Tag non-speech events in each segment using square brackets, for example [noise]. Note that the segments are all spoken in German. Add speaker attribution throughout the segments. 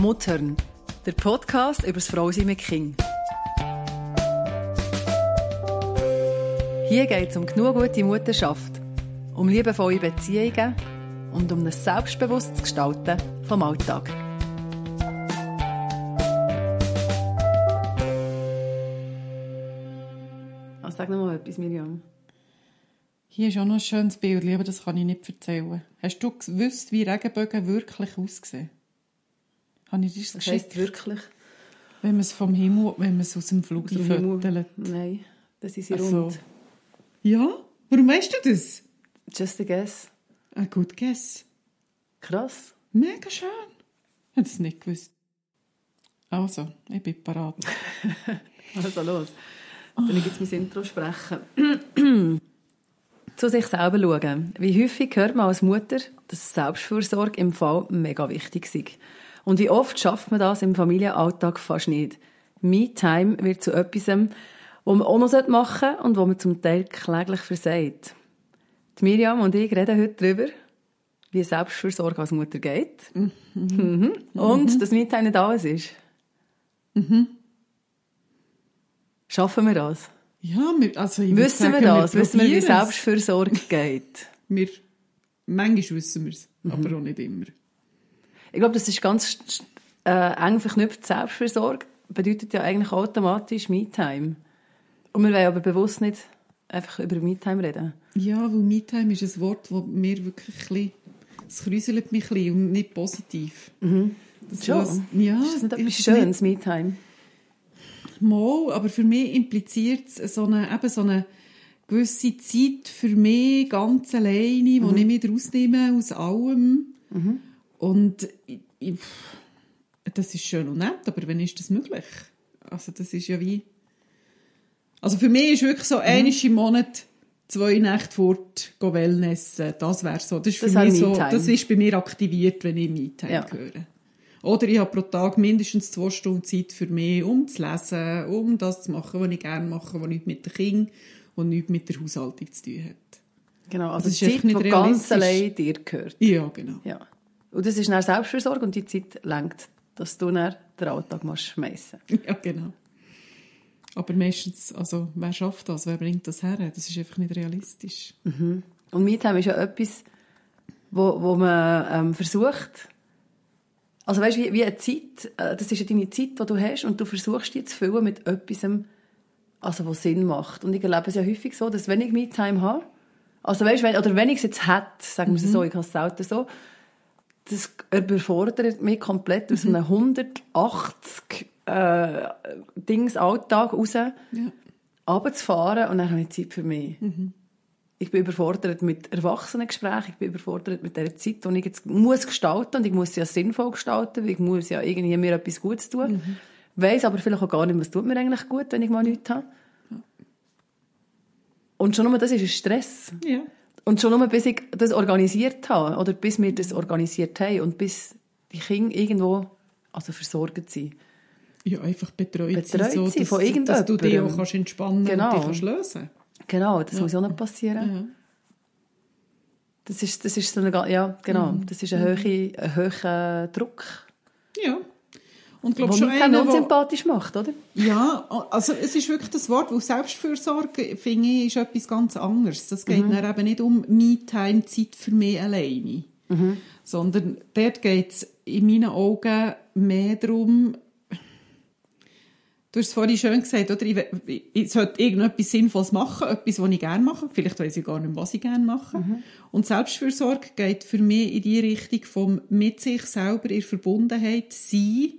Speaker 1: Muttern, der Podcast über das Frausein mit Kind. Hier geht es um genug gute Mutterschaft, um liebevolle Beziehungen und um ein selbstbewusstes Gestalten vom Alltag. Also sag noch mal etwas, Miriam.
Speaker 2: Hier ist auch noch ein schönes Bild, aber das kann ich nicht erzählen. Hast du gewusst, wie Regenbögen wirklich aussehen? Habe ich das geschickt?
Speaker 1: heisst wirklich?
Speaker 2: Wenn man es vom Himmel, wenn man es aus dem Flug fötelt.
Speaker 1: Nein, das ist sie
Speaker 2: Ach so.
Speaker 1: rund.
Speaker 2: Ja? Warum weißt du das?
Speaker 1: Just a guess.
Speaker 2: Ein gut guess.
Speaker 1: Krass.
Speaker 2: Mega schön. Hätte es nicht gewusst. Also, ich bin parat. [laughs]
Speaker 1: Also los. Dann ich jetzt mein Intro sprechen. [clears throat] Zu sich selber schauen. Wie häufig hört man als Mutter, dass Selbstfürsorge im Fall mega wichtig ist. Und wie oft schafft man das im Familienalltag fast nicht. Me-Time wird zu etwas, was man auch noch machen sollte und wo man zum Teil kläglich versagt. Die Miriam und ich reden heute darüber, wie Selbstfürsorge als Mutter geht. Mhm. Und dass Me-Time nicht alles ist. Schaffen wir das?
Speaker 2: Ja, wir, also ich
Speaker 1: Wissen
Speaker 2: sagen,
Speaker 1: wir das? Wissen wir, wie. Selbstfürsorge geht?
Speaker 2: Wir, manchmal wissen wir es,
Speaker 1: Mhm.
Speaker 2: aber auch nicht immer.
Speaker 1: Ich glaube, das ist ganz äh, eng verknüpft. Selbstfürsorge bedeutet ja eigentlich automatisch Me-Time. Und wir wollen aber bewusst nicht einfach über Me-Time reden.
Speaker 2: Ja, weil Me-Time ist ein Wort, das mir wirklich ein bisschen, es kräuselt mich ein bisschen und nicht positiv. Das
Speaker 1: Schon?
Speaker 2: lässt- ja,
Speaker 1: Ist das nicht
Speaker 2: ich
Speaker 1: etwas Schönes, Me-Time?
Speaker 2: Mal, aber für mich impliziert es so eine, eben so eine gewisse Zeit für mich ganz alleine, die ich mir rausnehme aus allem. Und ich, ich, das ist schön und nett, aber wann ist das möglich? Also das ist ja wie... Also für mich ist wirklich so einmal im Monat zwei Nächte fort go Wellnessen. Das wäre so. Das ist, für
Speaker 1: Das wäre
Speaker 2: mich so, das ist bei mir aktiviert, wenn ich Me-Time
Speaker 1: Ja.
Speaker 2: höre. Oder ich habe pro Tag mindestens zwei Stunden Zeit für mich, um zu lesen, um das zu machen, was ich gerne mache, was nichts mit den Kindern und nichts mit der Haushaltung zu tun hat.
Speaker 1: Genau, also
Speaker 2: Das ist
Speaker 1: Zeit,
Speaker 2: nicht
Speaker 1: die ganz allein dir gehört.
Speaker 2: Ja, genau.
Speaker 1: Ja. Und das ist dann Selbstfürsorge und die Zeit lenkt, dass du dann den Alltag musst schmeissen [laughs]
Speaker 2: Ja, genau. Aber meistens, also, wer schafft das? Wer bringt das her? Das ist einfach nicht realistisch.
Speaker 1: Und Me-Time ist ja etwas, wo, wo man ähm, versucht, also weißt du, wie, wie eine Zeit, äh, das ist ja deine Zeit, die du hast und du versuchst die zu füllen mit etwas, also was Sinn macht. Und ich erlebe es ja häufig so, dass wenn ich Me-Time habe, also weißt, wenn, oder wenn ich es jetzt hätte, sagen wir es so, ich habe es selten so, das überfordert mich komplett aus einem 180 äh, Dings Alltag raus,
Speaker 2: Ja.
Speaker 1: runterzufahren und dann habe ich Zeit für mich. Ich bin überfordert mit Erwachsenengesprächen, ich bin überfordert mit der Zeit, die ich jetzt muss gestalten und ich muss sie ja sinnvoll gestalten, weil ich muss ja irgendwie mir etwas Gutes tun.
Speaker 2: Mhm.
Speaker 1: Weiss aber vielleicht auch gar nicht, was tut mir eigentlich gut, wenn ich mal nichts habe. Und schon nur das ist ein Stress.
Speaker 2: Ja.
Speaker 1: Und schon nur bis ich das organisiert habe, oder bis wir das organisiert haben und bis die Kinder irgendwo also versorgt sind.
Speaker 2: Ja, einfach betreut,
Speaker 1: Betreut
Speaker 2: sein, so, dass,
Speaker 1: von
Speaker 2: dass du dich auch
Speaker 1: irgendjemandem.
Speaker 2: kannst entspannen
Speaker 1: Genau.
Speaker 2: und dich kannst lösen
Speaker 1: Genau, das
Speaker 2: Ja.
Speaker 1: muss auch noch passieren.
Speaker 2: ja.
Speaker 1: Das ist, das ist so eine, ja, genau,
Speaker 2: Mhm.
Speaker 1: das ist ein hoher, ein hoher Druck,
Speaker 2: ja. Und ich glaube schon
Speaker 1: mich
Speaker 2: einer,
Speaker 1: unsympathisch macht, oder?
Speaker 2: Ja, also es ist wirklich das Wort, weil Selbstfürsorge, finde ich, ist etwas ganz anderes. Das geht dann eben nicht um Me-Time, Zeit für mich alleine. Sondern dort geht es in meinen Augen mehr darum, du hast es vorhin schön gesagt, oder? Ich, will- ich sollte irgendetwas Sinnvolles machen, etwas, was ich gerne mache. Vielleicht weiß ich gar nicht, was ich gerne mache. Und Selbstfürsorge geht für mich in die Richtung vom mit sich selber in Verbundenheit sein.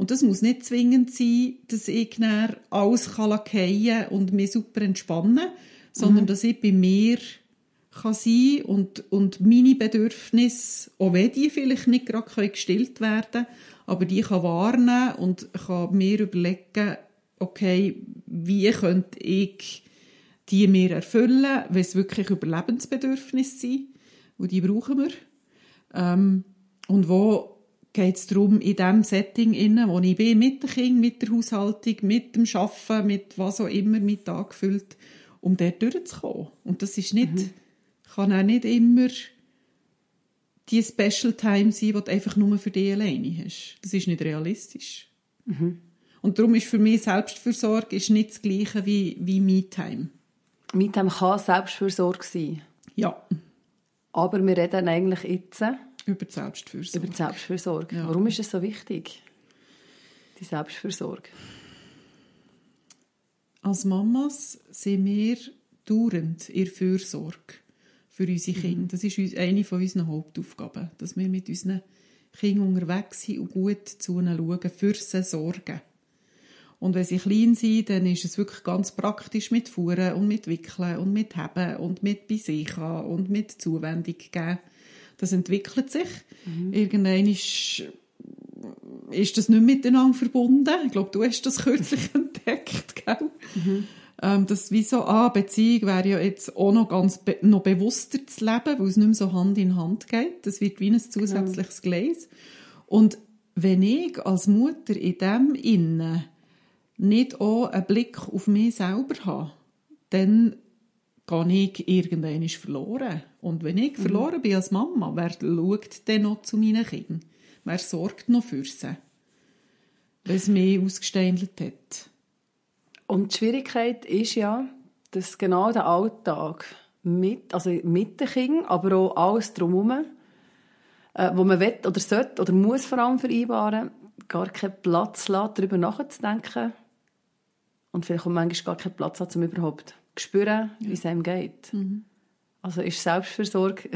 Speaker 2: Und das muss nicht zwingend sein, dass ich dann alles kann und mich super entspannen, sondern dass ich bei mir kann sein und, und meine Bedürfnisse, auch wenn die vielleicht nicht gerade können gestillt werden aber die kann wahrnehmen und kann mir überlegen, okay, wie könnte ich die mir erfüllen, wenn es wirklich Überlebensbedürfnisse sind, und die brauchen wir. Ähm, und wo geht es darum, in dem Setting, innen, wo ich bin, mit den Kindern, mit der Haushaltung, mit dem Arbeiten, mit was auch immer mit Tag füllt, um dort durchzukommen. Und das ist nicht, kann auch nicht immer die Special Time sein, die du einfach nur für dich alleine hast. Das ist nicht realistisch. Und darum ist für mich Selbstfürsorge ist nicht das Gleiche wie, wie Me-Time.
Speaker 1: Me-Time kann Selbstfürsorge sein.
Speaker 2: Ja,
Speaker 1: Aber wir reden eigentlich jetzt
Speaker 2: über die Selbstfürsorge.
Speaker 1: über die Selbstfürsorge.
Speaker 2: Ja.
Speaker 1: Warum ist es so wichtig? Die Selbstfürsorge.
Speaker 2: Als Mamas sind wir dauernd in Fürsorge für unsere Kinder. Das ist eine von unseren Hauptaufgaben, dass wir mit unseren Kindern unterwegs sind und gut zu ihnen schauen, für sie sorgen. Und wenn sie klein sind, dann ist es wirklich ganz praktisch mit Fuhren und mit Wickeln und mit Heben und mit bei sich und mit Zuwendung geben. Das entwickelt sich. Irgendwann ist ist das nicht miteinander verbunden. Ich glaube, du hast das kürzlich [laughs] entdeckt, gell? Ähm, das wie so, ah, Beziehung wäre ja jetzt auch noch ganz be noch bewusster zu leben, weil es nicht mehr so Hand in Hand geht. Das wird wie ein zusätzliches Gleis. Und wenn ich als Mutter in dem Innen nicht auch einen Blick auf mich selber habe, dann gehe ich irgendwann verloren. Und wenn ich verloren bin als Mama, wer schaut denn noch zu meinen Kindern? Wer sorgt noch für sie? Wenn es mich ausgeständelt hat.
Speaker 1: Und die Schwierigkeit ist ja, dass genau der Alltag mit, also mit den Kindern, aber auch alles drumherum, äh, wo man will oder sollte oder muss vor allem vereinbaren, gar keinen Platz lässt, darüber nachzudenken und vielleicht auch manchmal gar keinen Platz hat, um überhaupt spüren, wie es einem geht. Also ist Selbstversorge,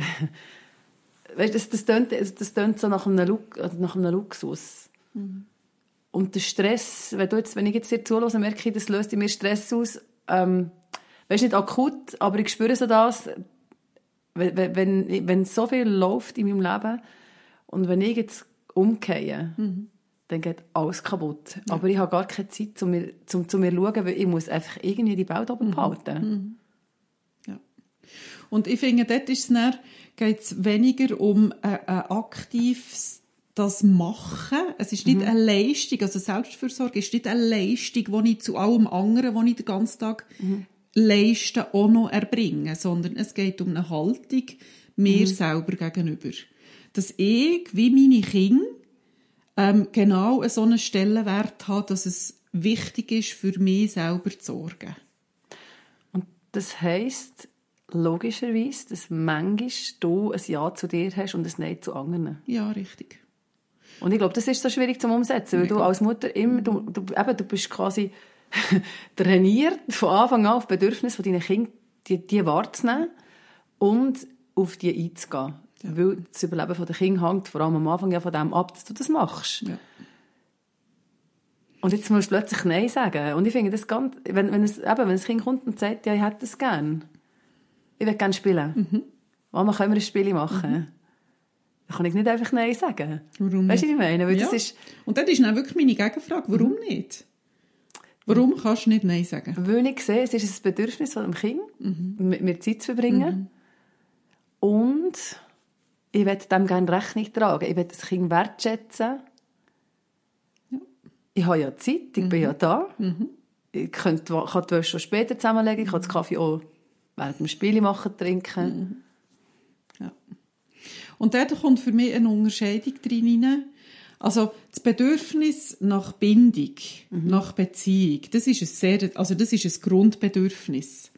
Speaker 1: [laughs] weißt, das, das, tönt, das tönt so nach einem, Lux, nach einem Luxus. Und der Stress, wenn, du jetzt, wenn ich jetzt dir zuhöre, merke ich, das löst in mir Stress aus. Ähm, weißt nicht akut, aber ich spüre so das, wenn, wenn- wenn, so viel läuft in meinem Leben und wenn ich jetzt umgehe, dann geht alles kaputt. Aber ich habe gar keine Zeit, um mir, zum, zu mir zu schauen, weil ich muss einfach irgendwie die Welt oben behalten.
Speaker 2: Ja. Und ich finde, dort ist es dann, geht es weniger um ein, ein aktives das Machen. Es ist nicht eine Leistung, also Selbstfürsorge ist nicht eine Leistung, die ich zu allem anderen, die ich den ganzen Tag leiste, auch noch erbringe, sondern es geht um eine Haltung mir selber gegenüber. Dass ich, wie meine Kinder, ähm, genau so einen Stellenwert habe, dass es wichtig ist, für mich selber zu sorgen.
Speaker 1: Und das heisst logischerweise, dass manchmal du ein Ja zu dir hast und ein Nein zu anderen.
Speaker 2: Ja, richtig.
Speaker 1: Und ich glaube, das ist so schwierig zum Umsetzen, weil du als Mutter immer, du, du, eben, du bist quasi [laughs] trainiert, von Anfang an auf Bedürfnisse von deinen Kindern, die, die wahrzunehmen und auf die einzugehen. Weil das Überleben der Kinder hängt vor allem am Anfang ja von dem ab, dass du das machst.
Speaker 2: Ja.
Speaker 1: Und jetzt musst du plötzlich Nein sagen. Und ich finde das ganz, wenn, wenn, es, eben, wenn ein Kind kommt und sagt, ja, ich hätte das gern. Ich will gerne spielen. Mama, können wir ein Spiel machen? Dann kann ich nicht einfach Nein sagen.
Speaker 2: Warum
Speaker 1: Weißt du,
Speaker 2: nicht?
Speaker 1: was ich meine? Weil
Speaker 2: Ja.
Speaker 1: das ist,
Speaker 2: Und das ist dann wirklich meine Gegenfrage. Warum nicht? Warum kannst du nicht Nein sagen?
Speaker 1: weil ich sehe, es ist ein Bedürfnis von dem Kind, mit mir Zeit zu verbringen. Und ich will dem gerne Rechnung tragen. Ich will das Kind wertschätzen. Ich habe ja Zeit, ich bin ja da. Ich könnte, kann die Wäsche schon später zusammenlegen, ich kann den Kaffee auch während dem Spiel machen, trinken.
Speaker 2: Ja. Und dort kommt für mich eine Unterscheidung drin rein. Also das Bedürfnis nach Bindung, nach Beziehung, das ist ein sehr, also das ist ein Grundbedürfnis.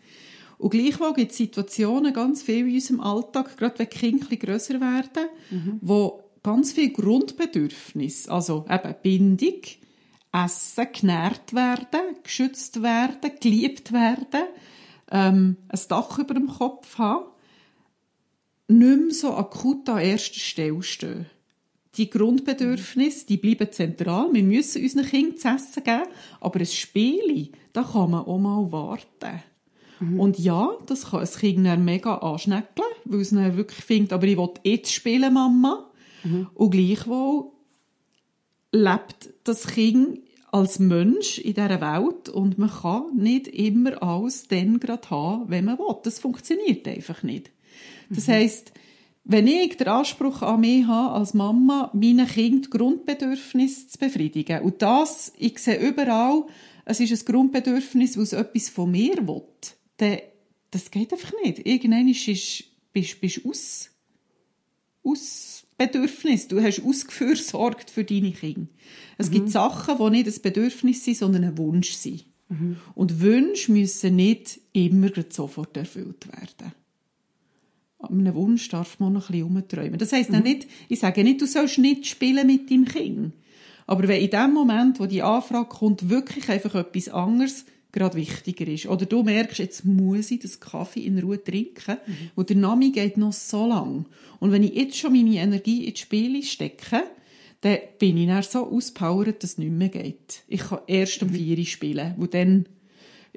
Speaker 2: Und gleichwohl gibt es Situationen ganz viel in unserem Alltag, gerade wenn die Kinder grösser werden, wo ganz viel Grundbedürfnis, also eben Bindung, Essen, genährt werden, geschützt werden, geliebt werden, ähm, ein Dach über dem Kopf haben, nicht mehr so akut an erster Stelle stehen. Die Grundbedürfnisse, die bleiben zentral. Wir müssen unseren Kindern zu essen geben. Aber ein Spiel, da kann man auch mal warten. Und ja, das kann ein Kind dann mega anschneckeln, weil es dann wirklich findet, aber ich will jetzt spielen, Mama. Und gleichwohl lebt das Kind als Mensch in dieser Welt und man kann nicht immer alles dann gerade haben, wenn man will. Das funktioniert einfach nicht. Das heisst, wenn ich den Anspruch an mich habe, als Mama, meinen Kind Grundbedürfnisse zu befriedigen, und das, ich sehe überall, es ist ein Grundbedürfnis, weil es etwas von mir will, dann, das geht einfach nicht. Irgendwann ist, bist, bist du aus, Ausbedürfnis. Du hast ausgefürsorgt für deine Kinder. Es mhm. gibt Sachen, die nicht ein Bedürfnis sind, sondern ein Wunsch sind. Mhm. Und Wünsche müssen nicht immer sofort erfüllt werden. An einem Wunsch darf man noch ein bisschen umträumen. Das heisst mhm. nicht, ich sage nicht, du sollst nicht spielen mit deinem Kind. Aber wenn in dem Moment, wo die Anfrage kommt, wirklich einfach etwas anderes gerade wichtiger ist. Oder du merkst, jetzt muss ich das Kaffee in Ruhe trinken, mhm. und der Name geht noch so lang. Und wenn ich jetzt schon meine Energie ins Spiel stecke, dann bin ich dann so auspowert, dass es nicht mehr geht. Ich kann erst um vier spielen, wo dann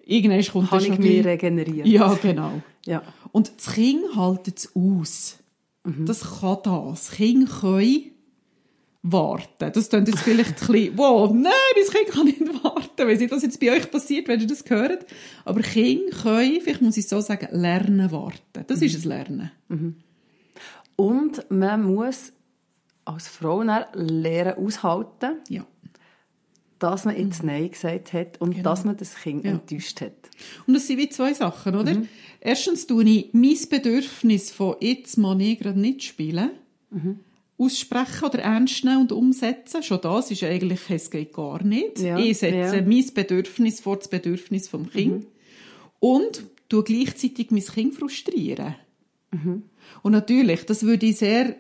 Speaker 2: irgendwann kommt
Speaker 1: Kann ich mich regenerieren.
Speaker 2: Ja, genau. Ja. Und das Kind hält es aus. Mhm. Das kann das. Das Kind kann warten. Das klingt jetzt vielleicht ein bisschen, wow, nein, mein Kind kann nicht warten. Weiß nicht, was jetzt bei euch passiert, wenn ihr das hört. Aber Kinder können, vielleicht muss ich so sagen, lernen warten. Das mhm. ist ein Lernen. Mhm.
Speaker 1: Und man muss als Frau lernen aushalten,
Speaker 2: ja.
Speaker 1: dass man jetzt mhm. Nein gesagt hat und genau. dass man das Kind ja. enttäuscht hat.
Speaker 2: Und das sind wie zwei Sachen, oder? Mhm. Erstens tue ich mein Bedürfnis von jetzt mal ich gerade nicht spielen, mhm. Aussprechen oder ernst nehmen und umsetzen. Schon das ist eigentlich, es geht gar nicht. Ja. Ich setze ja. mein Bedürfnis vor das Bedürfnis vom Kind mhm. und tue gleichzeitig mein Kind frustrieren. Mhm. Und natürlich, das würde ich sehr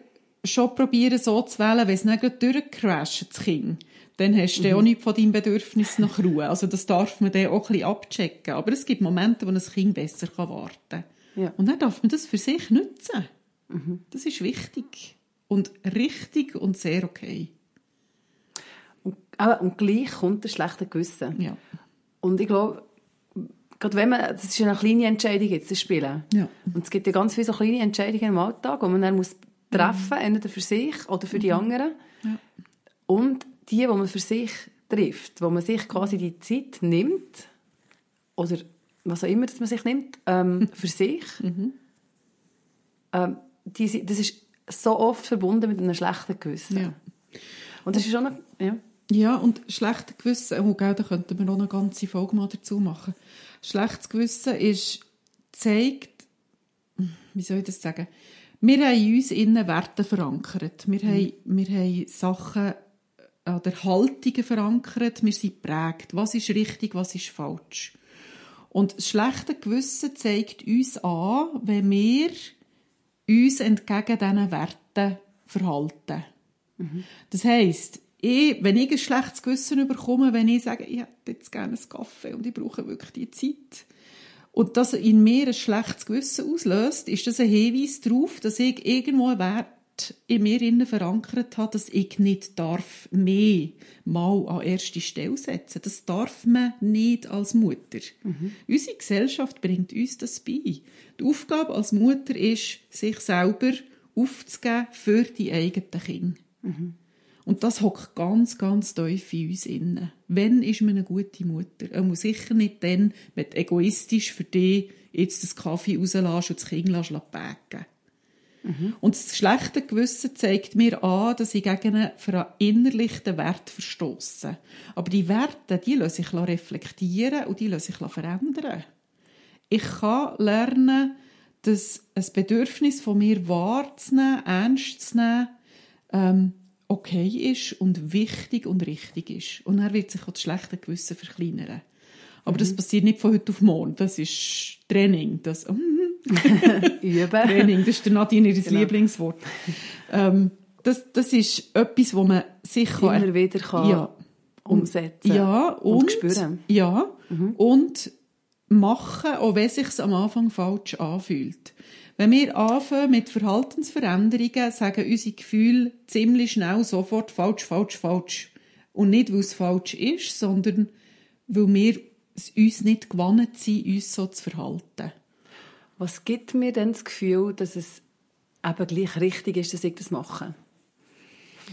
Speaker 2: schon probieren, so zu wählen, wenn es nicht durchcrasht, das Kind. Dann hast du mhm. auch nicht von deinem Bedürfnis nach Ruhe. Also das darf man dann auch ein bisschen abchecken. Aber es gibt Momente, wo ein Kind besser warten kann. Ja. Und dann darf man das für sich nutzen. Mhm. Das ist wichtig. Und richtig und sehr okay.
Speaker 1: Und, aber, und gleich kommt ein schlechter Gewissen.
Speaker 2: Ja.
Speaker 1: Und ich glaube, gerade wenn man, das ist eine kleine Entscheidung jetzt, das Spielen.
Speaker 2: Ja.
Speaker 1: Und es gibt ja ganz viele so kleine Entscheidungen im Alltag, wo man dann muss treffen, mhm. entweder für sich oder für die mhm. anderen. Ja. Und die, die man für sich trifft, wo man sich quasi die Zeit nimmt, oder was auch immer dass man sich nimmt, ähm, [laughs] für sich, mhm. ähm, die, das ist so oft verbunden mit einem schlechten Gewissen.
Speaker 2: Ja.
Speaker 1: Und das ist schon eine, ja.
Speaker 2: Ja, und schlechtes Gewissen, oh, gell, da könnten wir noch eine ganze Folge mal dazu machen. Schlechtes Gewissen ist, zeigt, wie soll ich das sagen, wir haben in uns innen Werte verankert. Wir, mhm. haben, wir haben Sachen äh, oder Haltungen verankert. Wir sind prägt. Was ist richtig, was ist falsch? Und das schlechte Gewissen zeigt uns an, wenn wir uns entgegen diesen Werten verhalten. Mhm. Das heisst, ich, wenn ich ein schlechtes Gewissen bekomme, wenn ich sage, ich hätte jetzt gerne einen Kaffee und ich brauche wirklich die Zeit, und das in mir ein schlechtes Gewissen auslöst, ist das ein Hinweis darauf, dass ich irgendwo einen Wert in mir innen verankert habe, dass ich nicht darf mehr mal an erste Stelle setzen. Das darf man nicht als Mutter. Mhm. Unsere Gesellschaft bringt uns das bei. Die Aufgabe als Mutter ist, sich selber aufzugeben für die eigenen Kinder. Mhm. Und das hockt ganz, ganz tief in uns innen. Wenn ist man eine gute Mutter? Er muss sicher nicht dann, wenn du egoistisch für dich jetzt das Kaffee rauslässt und das Kind lässt backen. Mhm. Und das schlechte Gewissen zeigt mir an, dass ich gegen einen verinnerlichten Wert verstoße. Aber die Werte, die lassen sich reflektieren und die lassen sich verändern. Ich kann lernen, dass ein Bedürfnis von mir wahrzunehmen, ernst zu nehmen, ähm, okay ist und wichtig und richtig ist. Und dann wird sich auch das schlechte Gewissen verkleinern. Aber mhm. das passiert nicht von heute auf morgen. Das ist Training. Das, [laughs]
Speaker 1: Üben.
Speaker 2: Training, das ist der Nadine ihr genau. Lieblingswort. Ähm, das, das ist etwas, wo man sich
Speaker 1: immer kann, wieder kann ja, umsetzen
Speaker 2: ja, und,
Speaker 1: und spüren.
Speaker 2: Ja, mhm. und machen, auch wenn es sich am Anfang falsch anfühlt. Wenn wir anfangen mit Verhaltensveränderungen, sagen unsere Gefühle ziemlich schnell sofort falsch, falsch, falsch. Und nicht, weil es falsch ist, sondern weil wir es uns nicht gewohnt sind, uns so zu verhalten.
Speaker 1: Was gibt mir denn das Gefühl, dass es eben gleich richtig ist, dass ich das mache?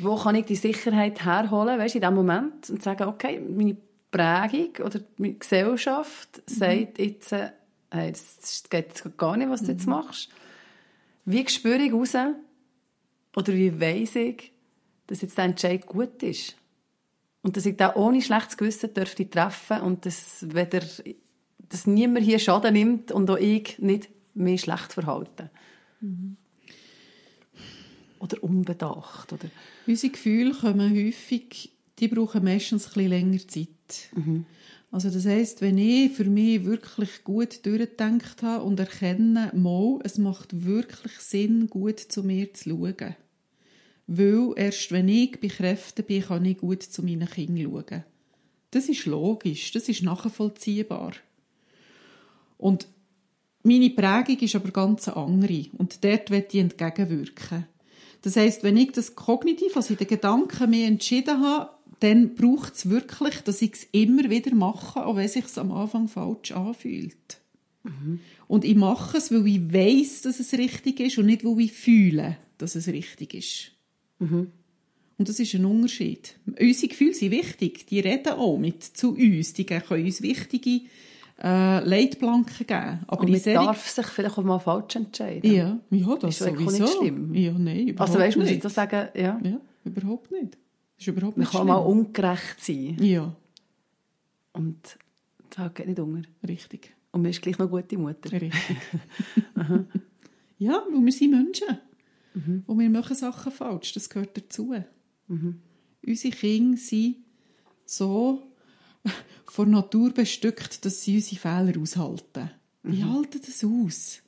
Speaker 1: Wo kann ich die Sicherheit herholen, weißt, in diesem Moment und sagen, okay, meine Prägung oder meine Gesellschaft mhm. sagt jetzt, äh, hey, das geht gar nicht, was du jetzt mhm. machst. Wie spüre ich raus, oder wie weiss ich, dass jetzt der Entscheid gut ist? Und dass ich da ohne schlechtes Gewissen dürfte treffen und dass, weder, dass niemand hier Schaden nimmt und auch ich nicht mehr schlecht verhalten.
Speaker 2: Mhm.
Speaker 1: oder unbedacht? Oder?
Speaker 2: Unsere Gefühle kommen häufig, die brauchen meistens ein bisschen länger Zeit. Also das heisst, wenn ich für mich wirklich gut durchgedacht habe und erkenne, mal, es macht wirklich Sinn, gut zu mir zu schauen. Weil erst wenn ich bei Kräften bin, kann ich gut zu meinen Kindern schauen. Das ist logisch, das ist nachvollziehbar. Und meine Prägung ist aber ganz eine andere und dort will ich entgegenwirken. Das heisst, wenn ich das kognitiv, also in den Gedanken mir entschieden habe, dann braucht es wirklich, dass ich es immer wieder mache, auch wenn es sich am Anfang falsch anfühlt. Und ich mache es, weil ich weiß, dass es richtig ist und nicht, weil ich fühle, dass es richtig ist. Und das ist ein Unterschied. Unsere Gefühle sind wichtig. Die reden auch mit zu uns. Die können uns wichtige äh, Leitplanken geben. Aber
Speaker 1: Und man
Speaker 2: solchen-
Speaker 1: darf sich vielleicht auch mal falsch entscheiden.
Speaker 2: Ja, ja das
Speaker 1: Ist
Speaker 2: sowieso.
Speaker 1: nicht schlimm.
Speaker 2: Ja, nein, überhaupt
Speaker 1: Also weißt du, muss ich das sagen? Ja.
Speaker 2: Ja, überhaupt nicht. Das ist überhaupt
Speaker 1: Man
Speaker 2: nicht
Speaker 1: kann
Speaker 2: schlimm.
Speaker 1: mal ungerecht sein.
Speaker 2: Ja,
Speaker 1: Und das geht nicht unter.
Speaker 2: richtig.
Speaker 1: Und man ist gleich noch gute Mutter.
Speaker 2: Richtig. [laughs] ja, weil wir sind Menschen.
Speaker 1: Mhm.
Speaker 2: Und wir machen Sachen falsch. Das gehört dazu. Unsere Kinder sind so [laughs] von Natur bestückt, dass sie unsere Fehler aushalten. Die
Speaker 1: Mhm.
Speaker 2: halten das aus.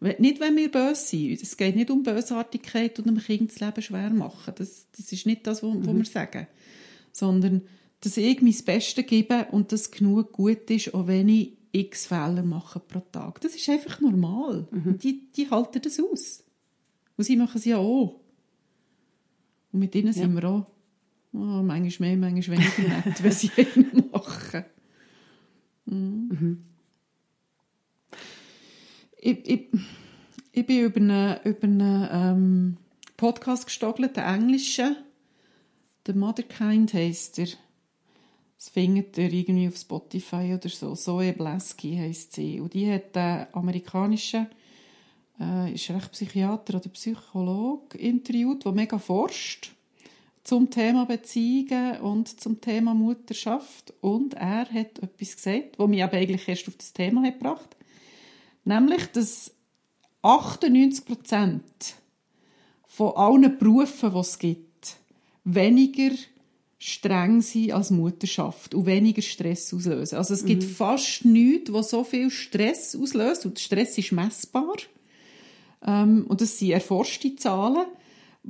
Speaker 2: Nicht, wenn wir böse sind. Es geht nicht um Bösartigkeit und einem Kind das Leben schwer machen. Das, das ist nicht das, was
Speaker 1: Mhm.
Speaker 2: wir sagen. Sondern, dass ich mein Bestes gebe und das genug gut ist, auch wenn ich x Fehler mache pro Tag. Das ist einfach normal.
Speaker 1: Mhm.
Speaker 2: Die, die halten das aus. Und sie machen es ja auch. Und mit ihnen sind wir auch oh, manchmal mehr, manchmal weniger nett, sie einen machen. Mhm. Ich, ich, ich bin über einen, über einen ähm, Podcast gestogelt, den englischen. «The Motherkind» heisst er. Das findet ihr irgendwie auf Spotify oder so. Zoe Blaski heisst sie. Und die hat einen amerikanischen, äh, ist recht Psychiater oder Psychologe interviewt, der mega forscht zum Thema Beziehungen und zum Thema Mutterschaft. Und er hat etwas gesagt, was mich aber eigentlich erst auf das Thema hat gebracht Nämlich, dass 98% von allen Berufen, die es gibt, weniger streng sind als Mutterschaft und weniger Stress auslösen. Also es gibt fast nichts, was so viel Stress auslöst und Stress ist messbar. Ähm, und das sind erforschte Zahlen,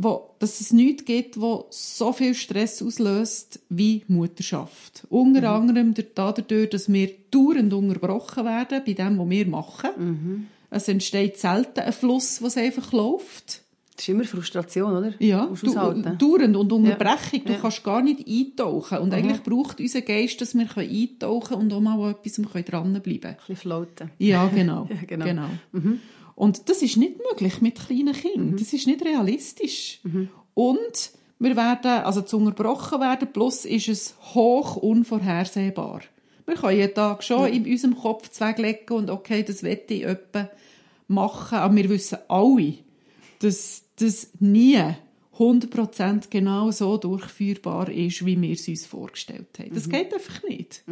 Speaker 2: wo, dass es nichts gibt, was so viel Stress auslöst wie Mutterschaft. Unter anderem dadurch, dass wir dauernd unterbrochen werden bei dem, was wir machen. Es entsteht selten ein Fluss, was einfach läuft.
Speaker 1: Das ist immer Frustration, oder?
Speaker 2: Ja, du, dauernd und Unterbrechung. Du
Speaker 1: Ja.
Speaker 2: kannst gar nicht eintauchen. Und eigentlich braucht unser Geist, dass wir eintauchen können und auch mal an etwas dranbleiben können.
Speaker 1: Ein bisschen floaten.
Speaker 2: Ja, genau. [laughs]
Speaker 1: Ja, genau.
Speaker 2: Und das ist nicht möglich mit kleinen Kindern. Das ist nicht realistisch. Und wir werden, also zu unterbrochen werden, plus ist es hoch unvorhersehbar. Wir können jeden Tag schon in unserem Kopf zweglegen und okay, das wette ich etwa machen, aber wir wissen alle, dass das nie 100% genau so durchführbar ist, wie wir es uns vorgestellt haben. Das geht einfach nicht.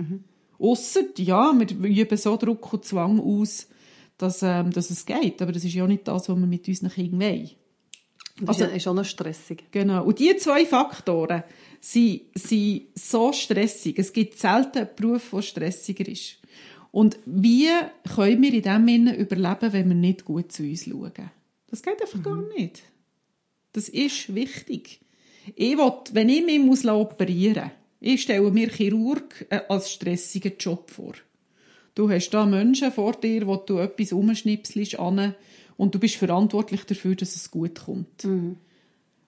Speaker 2: Ausser, ja, wir üben so Druck und Zwang aus, dass, ähm, dass es geht. Aber das ist ja nicht das, was wir mit unseren Kindern wollen.
Speaker 1: Das ist- ist auch noch stressig.
Speaker 2: Genau. Und diese zwei Faktoren sind, sind so stressig. Es gibt selten einen Beruf, der stressiger ist. Und wie können wir in dem Sinne überleben, wenn wir nicht gut zu uns schauen? Das geht einfach gar nicht. Das ist wichtig. Ich will, wenn ich mich muss operieren muss, ich stelle mir Chirurg äh, als stressigen Job vor. Du hast da Menschen vor dir, wo du etwas umschnipselst an und du bist verantwortlich dafür, dass es gut kommt.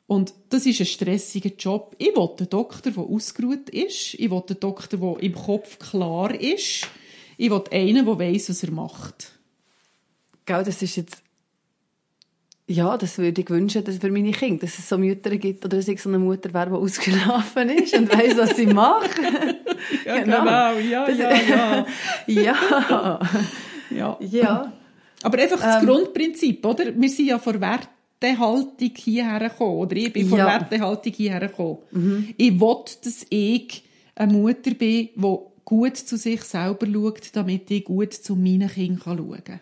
Speaker 2: Und das ist ein stressiger Job. Ich will einen Doktor, der ausgeruht ist. Ich will einen Doktor, der im Kopf klar ist. Ich will einen, der weiss, was er macht.
Speaker 1: Gell, das ist jetzt... Ja, das würde ich wünschen dass für meine Kinder, dass es so Mütter gibt oder dass ich so eine Mutter wäre, die ausgeschlafen ist und weiss, was sie macht. [laughs]
Speaker 2: Ja,
Speaker 1: Genau.
Speaker 2: Ja,
Speaker 1: Das-
Speaker 2: ja, ja. [laughs]
Speaker 1: ja,
Speaker 2: ja.
Speaker 1: ja.
Speaker 2: Aber einfach das
Speaker 1: Ähm.
Speaker 2: Grundprinzip, oder? Wir sind ja vor Wertehaltung hierher gekommen. Oder ich bin vor
Speaker 1: Ja.
Speaker 2: Wertehaltung hierher gekommen. Ich will, dass ich eine Mutter bin, die gut zu sich selber schaut, damit ich gut zu meinen Kindern schauen kann.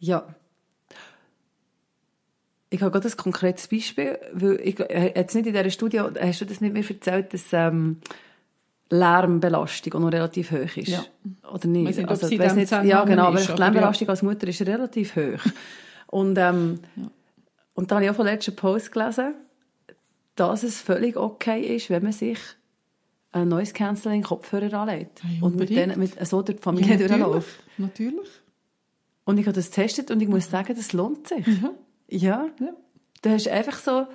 Speaker 1: Ja. Ich habe gerade ein konkretes Beispiel, weil ich, äh, jetzt nicht in dieser Studie, hast du das nicht mehr erzählt, dass ähm, Lärmbelastung auch noch relativ hoch ist?
Speaker 2: Ja.
Speaker 1: Oder nicht?
Speaker 2: Nicht,
Speaker 1: also, ich weiss nicht ja, genau, aber die Lärmbelastung als Mutter ist relativ hoch. Und, ähm,
Speaker 2: Ja.
Speaker 1: und da habe ich auch von letzten Post gelesen, dass es völlig okay ist, wenn man sich ein neues Canceling Kopfhörer anlegt.
Speaker 2: Ja,
Speaker 1: und mit, denen, mit so durch die Familie durchläuft.
Speaker 2: Natürlich.
Speaker 1: Und ich habe das getestet und ich muss sagen, das lohnt sich.
Speaker 2: Ja.
Speaker 1: Ja.
Speaker 2: Ja.
Speaker 1: Du hast einfach so,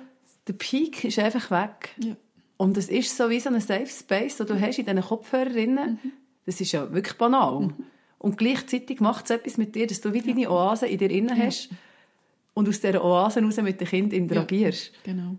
Speaker 1: der Peak ist einfach weg.
Speaker 2: Ja.
Speaker 1: Und das ist so wie so ein Safe Space, den du hast in diesen Kopfhörerinnen. Das ist ja wirklich banal. Und gleichzeitig macht es etwas mit dir, dass du wie deine Oase in dir innen hast und aus dieser Oase raus mit dem Kind interagierst.
Speaker 2: Genau.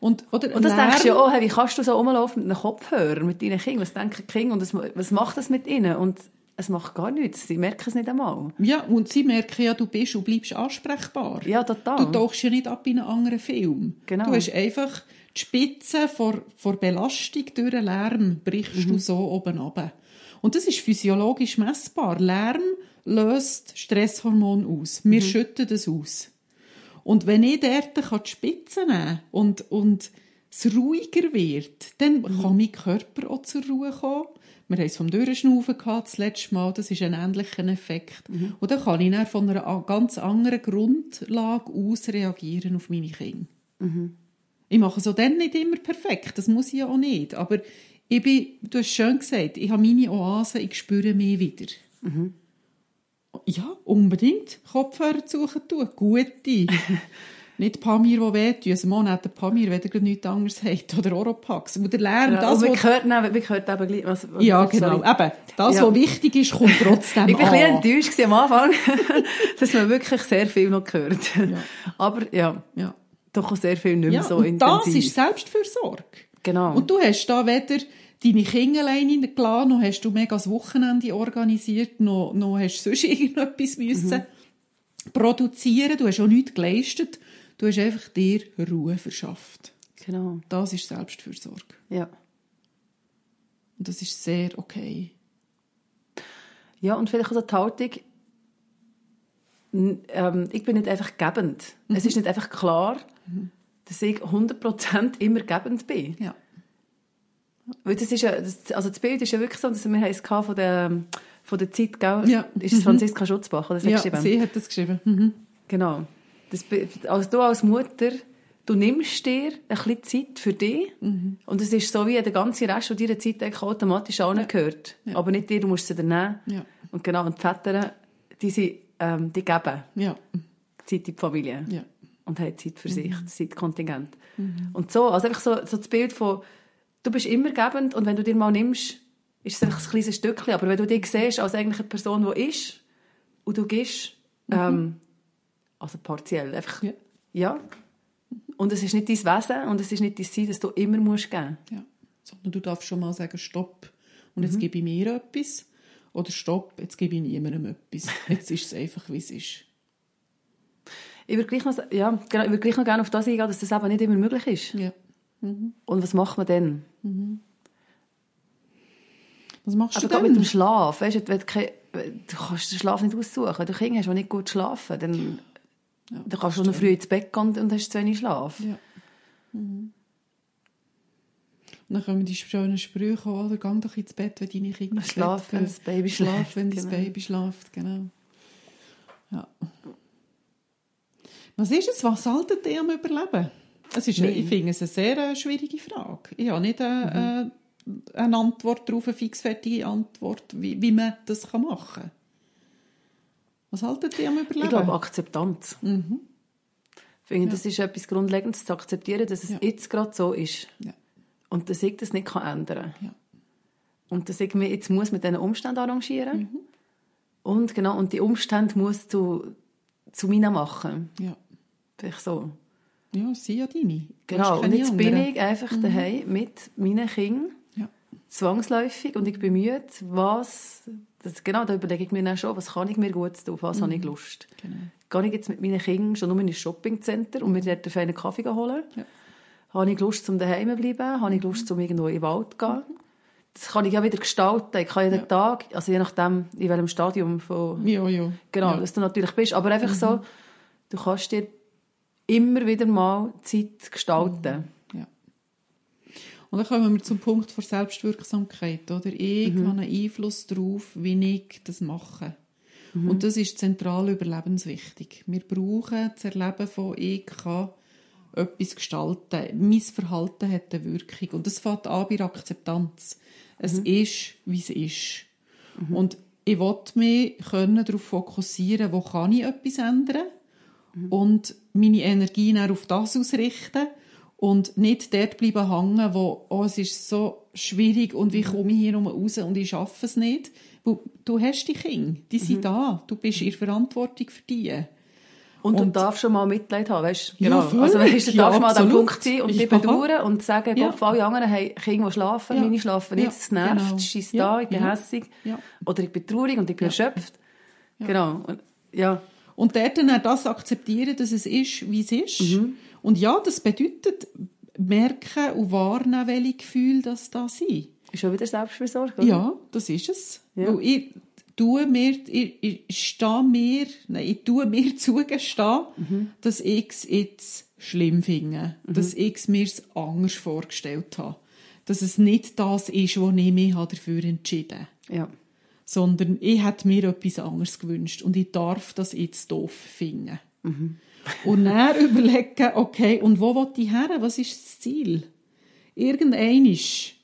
Speaker 2: Und, oder
Speaker 1: Und das
Speaker 2: Lärm-
Speaker 1: denkst du ja auch, hey, wie kannst du so rumlaufen mit einem Kopfhörer, mit deinen Kindern? Was denken die Kinder und was macht das mit ihnen? Und es macht gar nichts. Sie merken es nicht einmal.
Speaker 2: Ja, und sie merken ja, du bist und bleibst ansprechbar.
Speaker 1: Ja, total.
Speaker 2: Du tauchst ja nicht ab in einen anderen Film.
Speaker 1: Genau.
Speaker 2: Du hast einfach die Spitze vor, vor Belastung durch den Lärm, brichst
Speaker 1: Mhm.
Speaker 2: du so oben runter. Und das ist physiologisch messbar. Lärm löst Stresshormon aus. Wir
Speaker 1: Mhm.
Speaker 2: schütten das aus. Und wenn ich dort kann die Spitze nehmen und, und es ruhiger wird, dann
Speaker 1: Mhm.
Speaker 2: kann mein Körper auch zur Ruhe kommen. Wir haben es vom Durchschnaufen gehabt, das letzte Mal, das ist ein ähnlicher Effekt.
Speaker 1: Mhm.
Speaker 2: Und dann kann ich dann von einer ganz anderen Grundlage aus reagieren auf meine Kinder.
Speaker 1: Mhm.
Speaker 2: Ich mache es auch dann nicht immer perfekt, das muss ich ja auch nicht. Aber ich bin, du hast schön gesagt, ich habe meine Oase, ich spüre mich wieder.
Speaker 1: Mhm.
Speaker 2: Ja, unbedingt Kopfhörer suchen tun, gute. [laughs] nicht Pamir, die wehtun. Also man hat Pamir, wenn ihr nichts anderes habt. Oder Oropax. Und der Lärm,
Speaker 1: Ja,
Speaker 2: das,
Speaker 1: und wir
Speaker 2: was...
Speaker 1: hört, nein, wir hört eben gleich, was, was
Speaker 2: Ja, genau.
Speaker 1: sorry.
Speaker 2: Eben, das,
Speaker 1: Ja.
Speaker 2: was wichtig ist, kommt trotzdem [laughs]
Speaker 1: Ich war ein
Speaker 2: an.
Speaker 1: bisschen enttäuscht am Anfang, [laughs] dass man wirklich sehr viel noch gehört.
Speaker 2: Ja.
Speaker 1: Aber ja,
Speaker 2: Ja.
Speaker 1: doch auch sehr viel nicht mehr
Speaker 2: Ja,
Speaker 1: so
Speaker 2: und
Speaker 1: intensiv.
Speaker 2: das ist Selbstfürsorge.
Speaker 1: Genau.
Speaker 2: Und du hast da weder deine Kinder alleine gelassen, noch hast du mega das Wochenende organisiert, noch, noch hast du sonst [laughs] irgendetwas müssen produzieren. Du hast auch nichts geleistet. Du hast einfach dir Ruhe verschafft.
Speaker 1: genau.
Speaker 2: Das ist Selbstfürsorge.
Speaker 1: Ja.
Speaker 2: Und das ist sehr okay.
Speaker 1: Ja, und vielleicht auch die Haltung, ähm, ich bin nicht einfach gebend. Es ist nicht einfach klar, dass ich 100% immer gebend bin.
Speaker 2: Ja.
Speaker 1: Weil das ist ja, das, also das Bild ist ja wirklich so, dass wir es von der, von der Zeit, gell?
Speaker 2: Ja.
Speaker 1: Ist es Franziska Schutzbach, oder?
Speaker 2: Ja,
Speaker 1: geschrieben?
Speaker 2: sie hat das geschrieben. Mhm.
Speaker 1: Genau. Das, also du als Mutter, du nimmst dir ein bisschen Zeit für dich und es ist so wie der ganze Rest von deiner Zeit automatisch angehört.
Speaker 2: Ja.
Speaker 1: Aber nicht dir, du musst sie dann nehmen.
Speaker 2: Ja.
Speaker 1: Und genau, und die Väter, die, sind, ähm, die geben
Speaker 2: Ja.
Speaker 1: Zeit in die Familie
Speaker 2: Ja.
Speaker 1: und haben Zeit für sich, Zeitkontingent. Und so, also einfach so, so das Bild von, du bist immer gebend und wenn du dir mal nimmst, ist es einfach ein kleines Stückchen, aber wenn du dich siehst als eigentlich eine Person, die ist und du gibst, ähm, also partiell, einfach,
Speaker 2: Ja.
Speaker 1: ja. Und es ist nicht dein Wesen und es ist nicht dein Sein, dass du immer musst geben.
Speaker 2: Ja. Sondern du darfst schon mal sagen, stopp. Und jetzt gebe ich mir etwas. Oder stopp, jetzt gebe ich niemandem etwas. Jetzt ist es einfach, wie es ist.
Speaker 1: Ich würde gleich noch, ja, genau, ich würde gleich noch gerne auf das eingehen, dass das eben nicht immer möglich ist.
Speaker 2: Ja.
Speaker 1: Und was macht man dann?
Speaker 2: Was machst
Speaker 1: Aber
Speaker 2: du
Speaker 1: gerade
Speaker 2: denn?
Speaker 1: mit dem Schlaf, weißt du, wenn du, kein- du kannst den Schlaf nicht aussuchen. Wenn du Kinder hast, die nicht gut schlafen, dann,
Speaker 2: Ja,
Speaker 1: dann kannst du noch früh ins Bett gehen und hast zu wenig Schlaf.
Speaker 2: Ja. Mhm. Und dann kommen die schönen Sprüche, oder? Gang doch ins Bett, wenn deine Kinder ins
Speaker 1: Schlaf, wenn das Baby
Speaker 2: Schlaf,
Speaker 1: schläft,
Speaker 2: wenn das
Speaker 1: genau.
Speaker 2: Baby schläft, genau. Ja. Was ist es? Was haltet ihr am Überleben? Es ist. Ich finde es eine sehr äh, schwierige Frage. Ich habe nicht eine,
Speaker 1: Mhm.
Speaker 2: äh, eine Antwort darauf, eine fixfertige Antwort, wie, wie man das machen kann. Was haltet ihr am Überleben?
Speaker 1: Ich glaube, Akzeptanz.
Speaker 2: Mhm.
Speaker 1: Ich finde, das ist etwas Grundlegendes, zu akzeptieren, dass es
Speaker 2: Ja.
Speaker 1: jetzt gerade so ist.
Speaker 2: Ja.
Speaker 1: Und dass ich das nicht kann ändern kann.
Speaker 2: Ja.
Speaker 1: Und dass ich mich jetzt muss mit diesen Umständen arrangieren
Speaker 2: Mhm.
Speaker 1: Und genau, und die Umstände muss zu, zu meinen machen.
Speaker 2: Ja.
Speaker 1: Vielleicht so.
Speaker 2: ja, sie ja deine.
Speaker 1: Genau, und jetzt bin
Speaker 2: anderen. Mhm.
Speaker 1: ich einfach daheim mit meinen Kindern,
Speaker 2: Ja.
Speaker 1: zwangsläufig, und ich müde, was, das, genau, da überlege ich mir dann schon, was kann ich mir gut tun, was habe ich Lust.
Speaker 2: Genau.
Speaker 1: Gehe ich jetzt mit meinen Kindern schon nur in ein Shoppingcenter und mir dort einen Kaffee holen?
Speaker 2: Ja.
Speaker 1: Habe ich Lust, zum daheim zu bleiben? Habe ich Lust, zum irgendwo in den Wald zu gehen? Das kann ich ja wieder gestalten. Ich kann ja den
Speaker 2: Ja.
Speaker 1: Tag, also je nachdem, in welchem Stadium von,
Speaker 2: Ja, ja.
Speaker 1: genau,
Speaker 2: Ja.
Speaker 1: dass du natürlich bist, aber einfach so, du kannst dir immer wieder mal Zeit gestalten.
Speaker 2: Und dann kommen wir zum Punkt der Selbstwirksamkeit. Oder? Ich mhm. habe einen Einfluss darauf, wie ich das mache. Mhm. Und das ist zentral überlebenswichtig. Wir brauchen das Erleben von ich kann etwas gestalten. Mein Verhalten hat eine Wirkung. Und das fängt an bei Akzeptanz. Es mhm. ist, wie es ist. Mhm. Und ich wollte mich können darauf fokussieren, wo kann ich etwas ändern mhm. und meine Energie auf das ausrichten und nicht dort bleiben hängen, wo oh, es ist so schwierig und wie mhm. komme ich hier raus und ich schaffe es nicht. Du hast die Kinder, die sind mhm. da, du bist in Verantwortung für die.
Speaker 1: Und, und du darfst schon mal Mitleid haben, weißt genau. Ja, also weißt, du ja, darfst mal an dem Punkt sein und dich bedauern und sagen, ja. Gott, alle anderen haben Kinder, die schlafen, ja. meine schlafen nicht, es nervt, genau. es ist da, ich bin hässig oder ich bin traurig und ich bin erschöpft. Genau, und, ja.
Speaker 2: Und dort dann das akzeptieren, dass es ist, wie es ist. Mhm. Und ja, das bedeutet merken und wahrnehmen, welche Gefühle das da sind.
Speaker 1: Ist schon wieder Selbstversorgung?
Speaker 2: Ja, das ist es. Ja. Weil ich, tue mir, ich, ich stehe mir, nein, ich tue mir [laughs] zugestehen, mhm. dass ich es jetzt schlimm finde. Mhm. Dass ich es mir anders vorgestellt habe. Dass es nicht das ist, was ich mich dafür entschieden habe.
Speaker 1: Ja.
Speaker 2: Sondern ich hätte mir etwas anderes gewünscht und ich darf das jetzt doof finden. Mhm. Und dann überlegen, okay, und wo will ich her? Was ist das Ziel? Irgendeinisch.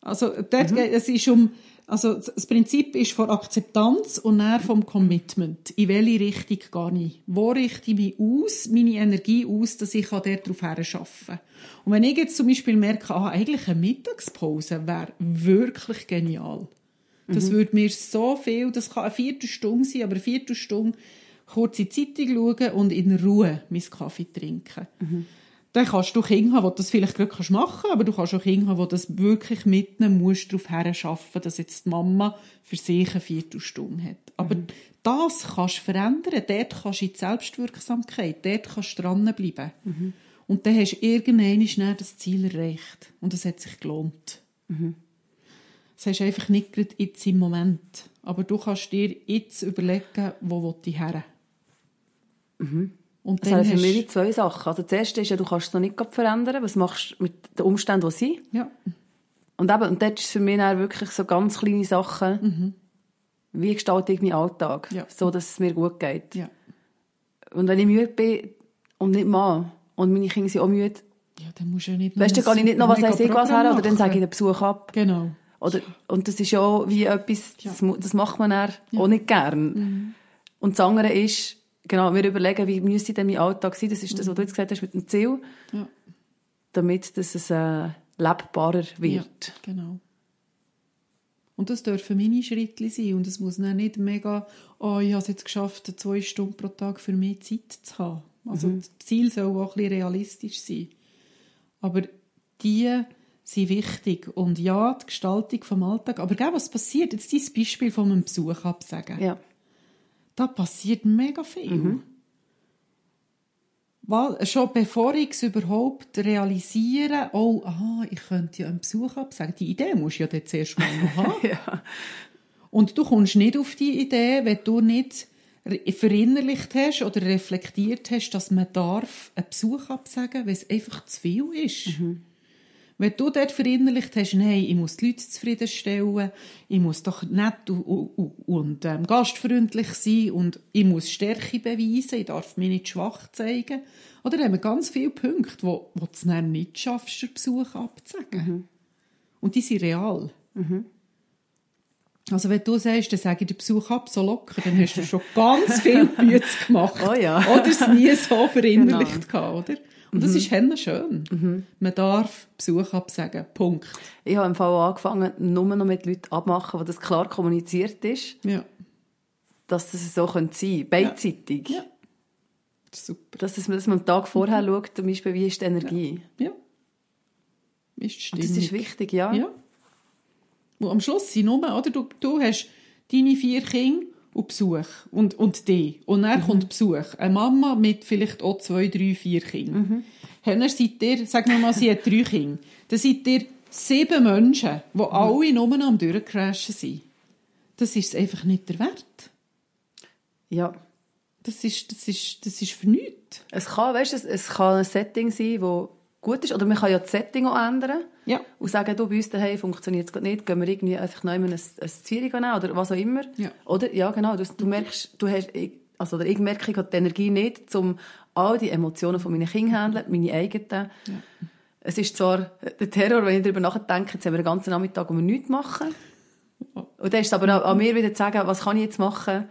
Speaker 2: Also, dort, mhm. es ist um, also das Prinzip ist von Akzeptanz und dann vom Commitment. In welche Richtung gehe ich? Wo richte ich mich aus, meine Energie aus, dass ich darauf arbeiten kann? Und wenn ich jetzt zum Beispiel merke, ah, eigentlich eine Mittagspause wäre wirklich genial. Das mhm. würde mir so viel, das kann eine Viertelstunde sein, aber eine Viertelstunde kurze Zeitung schauen und in Ruhe meinen Kaffee trinken. Mhm dann kannst du Kinder haben, die das vielleicht wirklich machen kannst, aber du kannst auch Kinder haben, die das wirklich mitnehmen musst, darauf herschaffen, dass jetzt die Mama für sich eine Viertelstunde hat. Aber mhm. das kannst du verändern. Dort kannst du in die Selbstwirksamkeit, dort kannst du dranbleiben. Mhm. Und dann hast du irgendwann das Ziel erreicht. Und es hat sich gelohnt. Mhm. Das hast du einfach nicht gerade jetzt im Moment. Aber du kannst dir jetzt überlegen, wo ich her
Speaker 1: mhm. Und das sind für mich zwei Sachen. Also das erste ist ja, du kannst es noch nicht verändern. Was machst du mit den Umständen, die sind?
Speaker 2: Ja.
Speaker 1: Und eben, und dort ist für mich dann wirklich so ganz kleine Sachen. Mhm. Wie gestalte ich meinen Alltag? Ja. So, dass es mir gut geht.
Speaker 2: Ja.
Speaker 1: Und wenn ich müde bin und nicht mal und meine Kinder sind auch müde,
Speaker 2: ja, dann musst du ja nicht
Speaker 1: weißt du, kann ich nicht noch was weiß ich was her, oder dann sage ich den Besuch ab.
Speaker 2: Genau.
Speaker 1: Oder, und das ist ja wie etwas, das, das macht man dann ja. auch nicht gern. Mhm. Und das andere ist, genau, wir überlegen, wie müsste denn mein Alltag sein? Das ist das, was du jetzt gesagt hast mit dem Ziel. Ja. Damit dass es äh, lebbarer wird.
Speaker 2: Ja, genau. Und das dürfen meine Schritte sein. Und es muss dann nicht mega, oh, ich habe es jetzt geschafft, zwei Stunden pro Tag für mehr Zeit zu haben. Also mhm. das Ziel soll auch ein bisschen realistisch sein. Aber die sind wichtig. Und ja, die Gestaltung vom Alltag. Aber gell, was passiert? Jetzt dieses Beispiel von einem Besuch absagen.
Speaker 1: Ja
Speaker 2: da passiert mega viel. Mhm. Weil, schon bevor ich es überhaupt realisiere, oh, aha, ich könnte ja einen Besuch absagen. Die Idee musst du ja dann zuerst mal noch [laughs] haben. ja. Und du kommst nicht auf die Idee, wenn du nicht verinnerlicht hast oder reflektiert hast, dass man darf einen Besuch absagen, weil es einfach zu viel ist. Mhm. Wenn du dort verinnerlicht hast, nein, ich muss die Leute zufriedenstellen, ich muss doch nett und, und, und ähm, gastfreundlich sein und ich muss Stärke beweisen, ich darf mich nicht schwach zeigen. Oder haben wir ganz viele Punkte, wo, wo du es dann nicht schaffst, den Besuch abzusagen. Mhm. Und die sind real. Mhm. Also wenn du sagst, dann sage ich den Besuch ab, so locker, dann hast du schon ganz viel [laughs] Bütze gemacht.
Speaker 1: Oh ja.
Speaker 2: Oder es nie so verinnerlicht genau. gehabt, oder? Und das mhm. ist schön. Mhm. Man darf Besuch absagen. Punkt.
Speaker 1: Ich habe im Fall angefangen, nur noch mit Leuten abmachen, wo das klar kommuniziert ist.
Speaker 2: Ja.
Speaker 1: Dass das so sein könnte. Beidseitig.
Speaker 2: Ja. Super.
Speaker 1: Dass, das, dass man am Tag vorher mhm. schaut, zum Beispiel, wie ist die Energie.
Speaker 2: Ja. ja. Ist
Speaker 1: stimmt. Das ist wichtig, ja.
Speaker 2: Ja. Und am Schluss sind nur, oder? Du, du hast deine vier Kinder und Besuch und, und die. Und dann mhm. kommt Besuch. Eine Mama mit vielleicht auch zwei, drei, vier Kindern. Mhm. Dann seid ihr, sagen wir mal, sie hat drei Kinder. Dann seid ihr sieben Menschen, die mhm. alle nur noch am Durchcrashen sind. Das ist einfach nicht der Wert.
Speaker 1: Ja.
Speaker 2: Das ist, das ist, das ist für nichts.
Speaker 1: Es kann, weißt, es, es kann ein Setting sein, das gut ist. Oder man kann ja das Setting auch ändern.
Speaker 2: Ja.
Speaker 1: Und sagen, du, bei uns daheim funktioniert es nicht, gehen wir irgendwie einfach noch ein, ein Zwiebeln nehmen oder was auch immer.
Speaker 2: Ja.
Speaker 1: Oder? Ja, genau. Du, du merkst, du hast, ich- also, oder ich merke, ich habe die Energie nicht, um all die Emotionen von meinen Kindern zu handeln, meine eigenen. Es ist zwar der Terror, wenn ich darüber nachdenke, jetzt haben wir den ganzen Nachmittag, wo wir nichts machen. Und dann ist es aber auch an mir wieder zu sagen, was kann ich jetzt machen?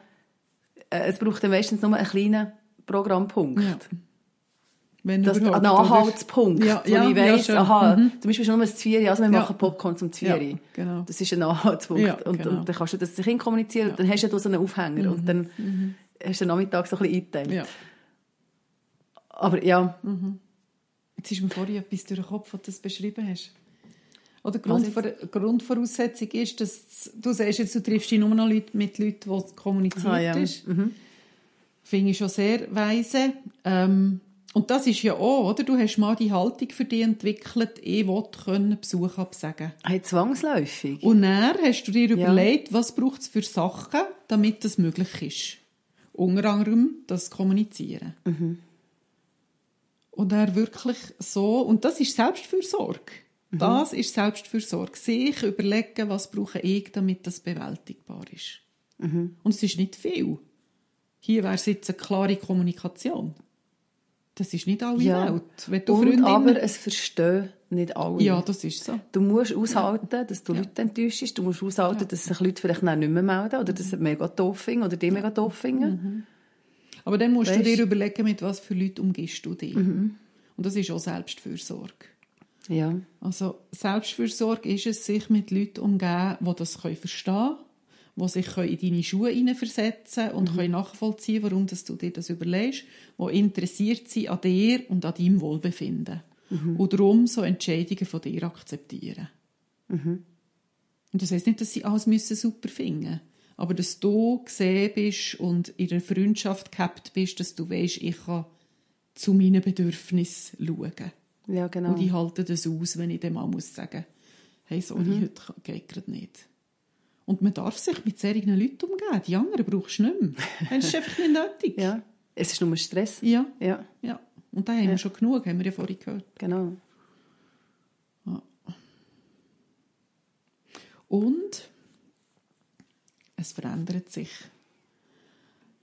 Speaker 1: Äh, Es braucht dann meistens nur einen kleinen Programmpunkt.
Speaker 2: Ja. Wenn
Speaker 1: Das? Anhaltspunkt,
Speaker 2: Ja,
Speaker 1: wo
Speaker 2: ja,
Speaker 1: ich
Speaker 2: ja,
Speaker 1: weiss,
Speaker 2: schon.
Speaker 1: aha,
Speaker 2: Mhm.
Speaker 1: zum Beispiel schon nur ein Zwiebeln, also wir
Speaker 2: Ja.
Speaker 1: machen Popcorn zum.
Speaker 2: Ja, genau.
Speaker 1: Das ist ein Anhaltspunkt.
Speaker 2: Ja,
Speaker 1: und,
Speaker 2: genau.
Speaker 1: und dann kannst du das Kind kommunizieren und dann hast du so einen Aufhänger und dann hast du den Nachmittag so ein bisschen eingeteilt.
Speaker 2: Ja.
Speaker 1: Aber ja,
Speaker 2: Jetzt ist mir vorhin etwas durch den Kopf, was du das beschrieben hast. Oder Grundvor Grundvoraussetzung ist, dass du sagst, jetzt, du triffst dich nur noch Leute mit Leuten, die kommuniziert
Speaker 1: Ah, ja.
Speaker 2: ist. Finde ich schon sehr weise. Ähm, und das ist ja auch, oder? Du hast mal die Haltung für dich entwickelt, ich können Besuch absagen.
Speaker 1: hey, zwangsläufig.
Speaker 2: Und dann hast du dir
Speaker 1: Ja.
Speaker 2: überlegt, was braucht es für Sachen, damit das möglich ist. Unter anderem das Kommunizieren. Und er wirklich so, und das ist Selbstfürsorge. Das ist Selbstfürsorge. Sich überlegen, was brauche ich, damit das bewältigbar ist. Und es ist nicht viel. Hier wäre es jetzt eine klare Kommunikation. Das ist nicht alle
Speaker 1: Ja.
Speaker 2: Welt. Wenn du
Speaker 1: und aber es verstehen nicht alle.
Speaker 2: ja, das ist so.
Speaker 1: Du musst aushalten, dass du Leute enttäuschst. Du musst aushalten, dass sich Leute vielleicht nicht mehr melden oder dass sie mega doof finden oder die mega doof finden.
Speaker 2: Aber dann musst du
Speaker 1: Weisst-
Speaker 2: dir überlegen, mit was für Leuten umgehst du dich.
Speaker 1: Mhm.
Speaker 2: Und das ist auch Selbstfürsorge.
Speaker 1: Ja.
Speaker 2: Also Selbstfürsorge ist es, sich mit Leuten umgeben, die das verstehen können, die sich können in deine Schuhe hineinversetzen
Speaker 1: Mhm.
Speaker 2: und können nachvollziehen, warum dass du dir das überlegst, die interessiert sind an dir und an deinem Wohlbefinden.
Speaker 1: Mhm.
Speaker 2: Und darum so Entscheidungen von dir akzeptieren.
Speaker 1: Mhm.
Speaker 2: Und das heisst nicht, dass sie alles müssen super finden aber dass du gesehen bist und in einer Freundschaft gehabt bist, dass du weißt, ich kann zu meinen Bedürfnissen schauen.
Speaker 1: Ja, genau.
Speaker 2: Und ich halte das aus, wenn ich dem mal muss sagen hey, sorry,
Speaker 1: Mhm.
Speaker 2: heute geht gerade nicht. Und man darf sich mit solchen Leuten umgehen. Die anderen brauchst du nicht mehr. Das ist einfach nicht nötig. [laughs]
Speaker 1: Ja. Es ist nur Stress.
Speaker 2: Ja,
Speaker 1: Ja,
Speaker 2: ja. Und da haben wir schon genug, haben wir ja vorhin gehört.
Speaker 1: genau.
Speaker 2: Und es verändert sich.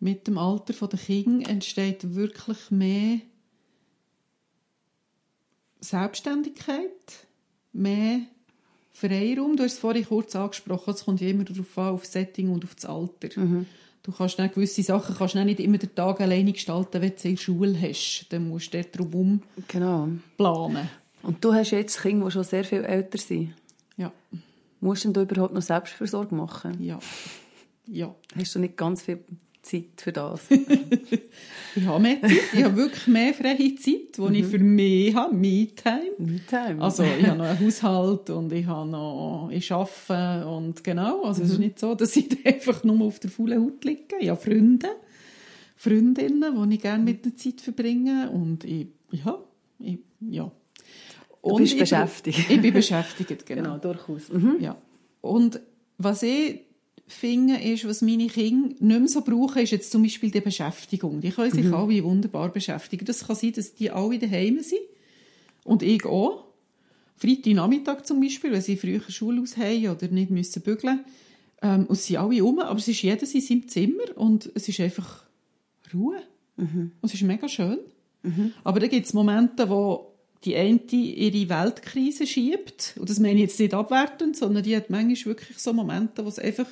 Speaker 2: Mit dem Alter der Kinder entsteht wirklich mehr Selbstständigkeit, mehr Freiraum. Du hast es vorhin kurz angesprochen, es kommt ja immer darauf an, auf das Setting und auf das Alter. Du kannst dann gewisse Sachen kannst dann nicht immer den Tag alleine gestalten, wenn du in der Schule hast. Dann musst du drumherum
Speaker 1: Genau.
Speaker 2: planen.
Speaker 1: Und du hast jetzt Kinder, die schon sehr viel älter sind.
Speaker 2: Ja,
Speaker 1: Musst du überhaupt noch Selbstversorgung machen?
Speaker 2: ja, ja.
Speaker 1: Hast du nicht ganz viel Zeit für das? [laughs]
Speaker 2: Ich habe mehr Zeit, ich habe wirklich mehr freie Zeit, die ich für mich habe, Me-Time.
Speaker 1: Me-Time.
Speaker 2: Also ich habe noch einen Haushalt und ich habe noch, ich arbeite und genau, also es ist nicht so, dass ich [laughs] einfach nur auf der faulen Haut liege. Ich habe Freunde, Freundinnen, die ich gerne mit der Zeit verbringe und ich, ja, ich, ja.
Speaker 1: Du bist
Speaker 2: ich-
Speaker 1: beschäftigt.
Speaker 2: Ich bin beschäftigt, [laughs] genau.
Speaker 1: genau, durchaus. Mhm.
Speaker 2: Ja. Und was ich finde, ist, was meine Kinder nicht mehr so brauchen, ist jetzt zum Beispiel die Beschäftigung. Die können sich
Speaker 1: Mhm.
Speaker 2: alle wunderbar beschäftigen. Das kann sein, dass die alle daheim sind. Und ich auch. Freitagnachmittag zum Beispiel, wenn sie früher Schule aus haben oder nicht müssen bügeln. Ähm, und sie sind alle um, aber es ist jeder in seinem Zimmer und es ist einfach Ruhe. Und es ist mega schön. Aber dann gibt es Momente, wo die eine ihre Weltkrise schiebt. Und das meine ich jetzt nicht abwertend, sondern die hat manchmal wirklich so Momente, wo es einfach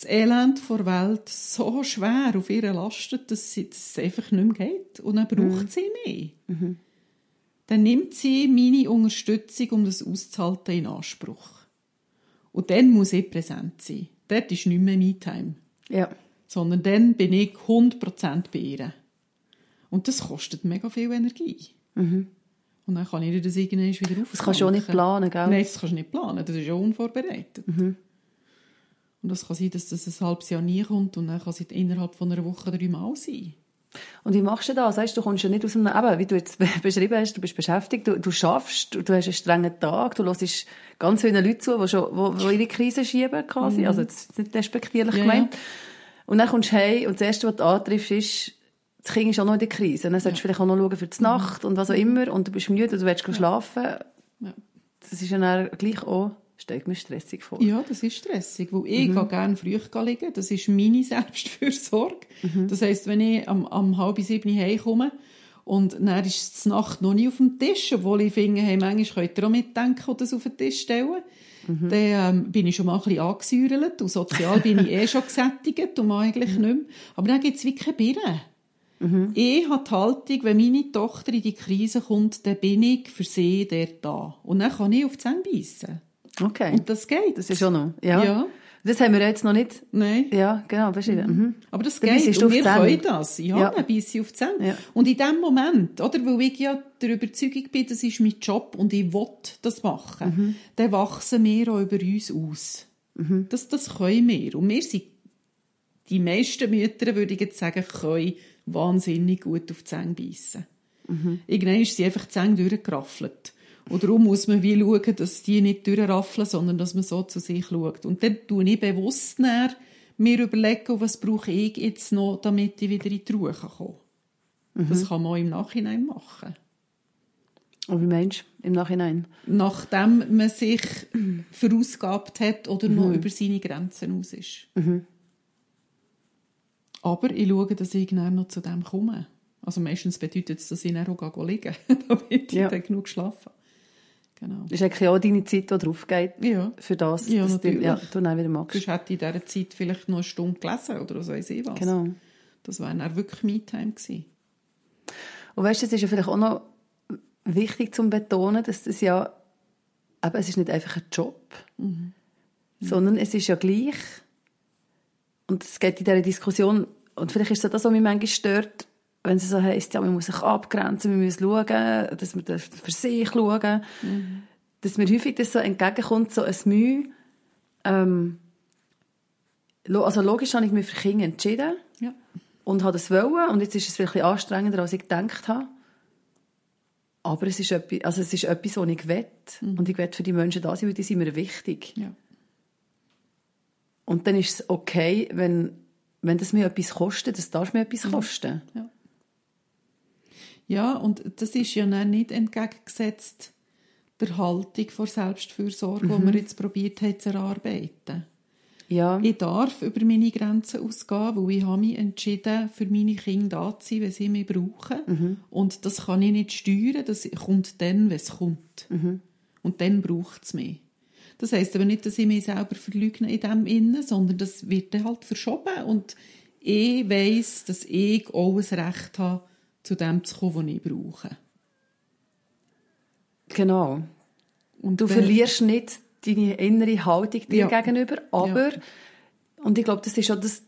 Speaker 2: das Elend der Welt so schwer auf ihr lastet, dass, sie, dass es einfach nicht mehr geht. Und dann braucht sie mich. Dann nimmt sie meine Unterstützung, um das auszuhalten, in Anspruch. Und dann muss ich präsent sein. Dort ist nicht mehr Me-Time.
Speaker 1: Ja.
Speaker 2: Sondern dann bin ich 100% bei ihr. Und das kostet mega viel Energie. Und dann kann ich das irgendwann wieder auffangen.
Speaker 1: Das kannst du auch nicht planen, gell?
Speaker 2: Nein, das kannst du nicht planen. Das ist ja unvorbereitet. Und das kann sein, dass das ein halbes Jahr nie kommt und dann kann es innerhalb von einer Woche dreimal sein.
Speaker 1: Und wie machst du das? Weißt, du kommst ja nicht aus einem, eben, wie du jetzt beschrieben hast, du bist beschäftigt, du, du schaffst, du, du hast einen strengen Tag, du hörst ganz vielen Leuten zu, die, schon, die, die ihre Krise schieben, quasi. Also, das ist nicht despektierlich
Speaker 2: Ja,
Speaker 1: gemeint. Und dann kommst du heim und das Erste, was du antriffst, ist, das Kind ist auch noch in der Krise. Und dann solltest du vielleicht auch noch schauen für die Nacht und was auch immer. Und du bist müde und du willst schlafen.
Speaker 2: Ja.
Speaker 1: Das ist ja dann gleich auch, stellt mir stressig vor.
Speaker 2: Ja, das ist stressig, weil ich mhm. gehe gerne früh liegen. Das ist meine [laughs] Selbstfürsorge. Mhm. Das heisst, wenn ich am, am halb sieben heimkomme und dann ist die Nacht noch nie auf dem Tisch, obwohl ich finde, hey, manchmal könnt ihr auch mitdenken und das auf den Tisch stellen. Mhm. Dann ähm, bin ich schon mal ein bisschen angesäuert und sozial bin ich eh schon gesättigt und eigentlich mhm. nicht mehr. Aber dann gibt es wie keine Birne. Mhm. Ich habe die Haltung, wenn meine Tochter in die Krise kommt, dann bin ich für sie der da. Und dann kann ich auf die Zähne beißen.
Speaker 1: Okay.
Speaker 2: Und das geht.
Speaker 1: Das ist schon noch. Ja.
Speaker 2: ja.
Speaker 1: Das haben wir jetzt noch nicht.
Speaker 2: Nein.
Speaker 1: Ja, genau. Mhm.
Speaker 2: Mhm. Aber das geht. Und wir können das. Ja, ja. dann beiße auf die Zähne. Ja. Und in dem Moment, oder, weil ich ja der Überzeugung bin, das ist mein Job und ich will das machen, mhm. dann wachsen wir auch über uns aus. Mhm. Das, das können wir. Und wir sind, die meisten Mütter, würde ich jetzt sagen, können wahnsinnig gut auf die Zähne beißen. Mhm. Irgendwann ist sie einfach die Zähne durchgeraffelt. Und darum muss man wie schauen, dass die nicht durchraffeln, sondern dass man so zu sich schaut. Und dann tue ich bewusst näher, mir überlegen, was brauche ich jetzt noch, damit ich wieder in die Ruhe komme. Mhm. Das kann man auch im Nachhinein machen.
Speaker 1: Und wie meinst du im Nachhinein?
Speaker 2: Nachdem man sich [clears throat] verausgabt hat oder mhm. noch über seine Grenzen aus ist. Mhm. Aber ich schaue, dass ich noch zu dem komme. Also meistens bedeutet es, dass ich dann auch liegen [laughs] damit ich ja. dann genug schlafen
Speaker 1: Genau. Das ist eigentlich auch deine Zeit, die drauf geht
Speaker 2: ja.
Speaker 1: für das,
Speaker 2: ja,
Speaker 1: dass
Speaker 2: natürlich.
Speaker 1: du, ja, du dann wieder magst.
Speaker 2: Ich hätte in dieser Zeit vielleicht noch eine Stunde gelesen oder so weiß ich was.
Speaker 1: Genau.
Speaker 2: Das wäre dann wirklich Me-Time gewesen.
Speaker 1: Und weißt du, es ist ja vielleicht auch noch wichtig zu betonen, dass das ja, eben, es ist nicht einfach ein Job, mhm. sondern es ist ja gleich, und es geht in dieser Diskussion, und vielleicht ist es das, was mich manchmal stört, wenn es so heisst, ja, man muss sich abgrenzen, man muss schauen, dass man für sich schauen, mhm. dass mir häufig das so entgegenkommt, so ein Mühe, ähm, also logisch habe ich mich für Kinder entschieden
Speaker 2: ja.
Speaker 1: und habe das wollen und jetzt ist es wirklich anstrengender, als ich gedacht habe. Aber es ist etwas, also es ist etwas, was ich will. Mhm. Und ich will für die Menschen da sein, weil die sind mir wichtig.
Speaker 2: Ja.
Speaker 1: Und dann ist es okay, wenn, wenn das mir etwas kostet, das darf mir etwas kosten.
Speaker 2: Ja. Ja, und das ist ja nicht entgegengesetzt der Haltung vor Selbstfürsorge, mhm. die wir jetzt probiert haben zu erarbeiten.
Speaker 1: Ja.
Speaker 2: Ich darf über meine Grenzen ausgehen, weil ich habe mich entschieden, für meine Kinder da zu sein, wenn sie mich brauchen. Mhm. Und das kann ich nicht steuern, das kommt dann, wenn es kommt.
Speaker 1: Mhm.
Speaker 2: Und dann braucht es mich. Das heisst aber nicht, dass ich mich selber verleugne in dem Innen, sondern das wird dann halt verschoben. Und ich weiss, dass ich auch ein Recht habe, zu dem zu kommen, was ich brauche.
Speaker 1: Genau. Und du dann, verlierst nicht deine innere Haltung dir ja. gegenüber, aber, ja. und ich glaube, das ist auch das,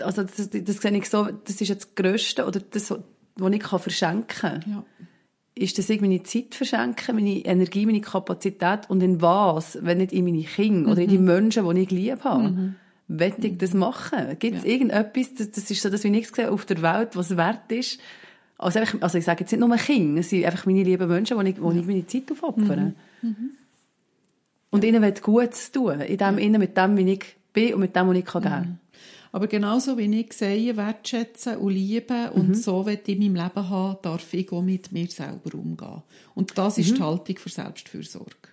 Speaker 1: also das, das, das sehe ich so, das ist jetzt das Größte, oder das, was ich kann verschenken kann.
Speaker 2: Ja.
Speaker 1: Ist, dass ich meine Zeit verschenke, meine Energie, meine Kapazität und in was, wenn nicht in meine Kinder mhm. oder in die mhm. Menschen, die ich lieb habe. Mhm. Will ich das machen? Gibt es irgendetwas, das, das ist so das, es auf der Welt, was wert ist, also, einfach, also ich sage jetzt nicht nur Kinder, es sind einfach meine lieben Menschen, wo ich, wo ich meine Zeit aufopfere. Mhm. Mhm. Und ihnen will Gutes tun, in dem, ihnen mit dem, wie ich bin und mit dem, was ich kann geben
Speaker 2: mhm. Aber genauso wie ich sehe, wertschätzen und lieben und mhm. so wie ich in meinem Leben habe, darf ich auch mit mir selber umgehen. Und das ist mhm. die Haltung für Selbstfürsorge.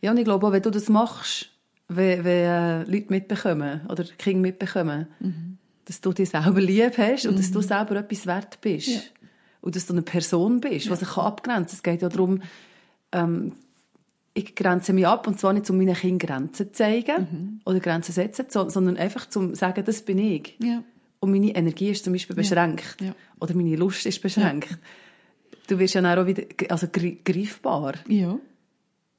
Speaker 1: Ja, und ich glaube auch, wenn du das machst, wenn, wenn äh, Leute mitbekommen oder Kinder mitbekommen, mhm dass du dich selber lieb hast und mhm. dass du mhm. selber etwas wert bist. Ja. Und dass du eine Person bist, ja. die sich abgrenzen kann. Es geht ja darum, ähm, ich grenze mich ab, und zwar nicht, um meinen Kindern Grenzen zu zeigen mhm. oder Grenzen zu setzen, sondern einfach zu sagen, das bin ich.
Speaker 2: Ja.
Speaker 1: Und meine Energie ist zum Beispiel beschränkt. Oder meine Lust ist beschränkt. Du wirst ja dann auch wieder also greifbar.
Speaker 2: Ja.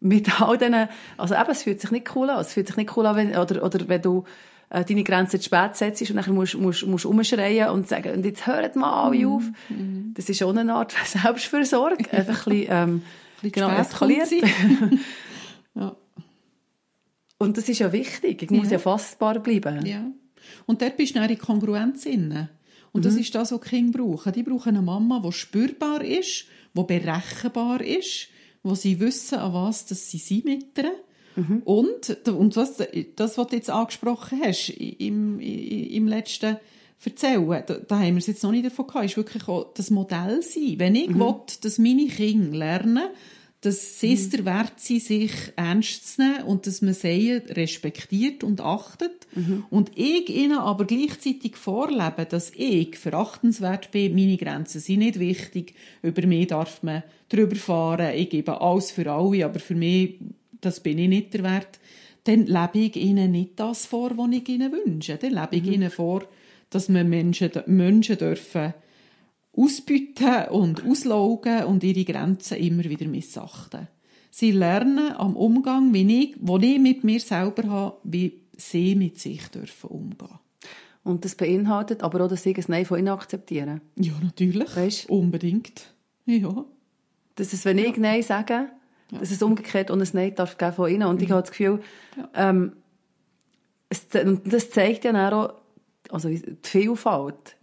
Speaker 1: Mit all diesen, also eben, es fühlt sich nicht cool an. Es fühlt sich nicht cool an, wenn, oder, oder wenn du äh, deine Grenzen zu spät setzt und dann musst, musst, musst umschreien und sagen, und jetzt hört mal alle auf. Mhm. Das ist schon eine Art Selbstversorgung. [laughs] Einfach ein bisschen, ähm,
Speaker 2: ein bisschen genau, eskaliert. [laughs]
Speaker 1: ja. Und das ist ja wichtig. Ich muss ja, ja fassbar bleiben.
Speaker 2: Ja. Und dort bist du in Kongruenz inne. Und mhm. das ist das, was die Kinder brauchen. Die brauchen eine Mama, die spürbar ist, die berechenbar ist, wo sie wissen, an was dass sie sind mit ihr Und, und was, das, was du jetzt angesprochen hast, im, im letzten Erzählen, da, da haben wir es jetzt noch nicht davon gehabt, ist wirklich auch das Modell sein. Wenn ich will, dass meine Kinder lernen, dass sie es der Wert sind, sich ernst zu nehmen und dass man sie respektiert und achtet. Und ich ihnen aber gleichzeitig vorlebe, dass ich verachtenswert bin, meine Grenzen sind nicht wichtig, über mich darf man drüber fahren, ich gebe alles für alle, aber für mich, das bin ich nicht der Wert, dann lebe ich ihnen nicht das vor, was ich ihnen wünsche. Dann lebe ich ihnen vor, dass wir Menschen, Menschen dürfen ausbüten und auslaugen und ihre Grenzen immer wieder missachten. Sie lernen am Umgang, wie ich, wo ich mit mir selber habe, wie sie mit sich dürfen umgehen.
Speaker 1: Und das beinhaltet aber auch, dass sie ein Nein von ihnen akzeptieren.
Speaker 2: Ja, natürlich.
Speaker 1: Weißt?
Speaker 2: Unbedingt. Ja.
Speaker 1: Dass es, wenn ich Nein sage, dass es umgekehrt und ein Nein darf geben von ihnen. Und ich habe das Gefühl, ähm, es, und das zeigt ja auch, also die Vielfalt.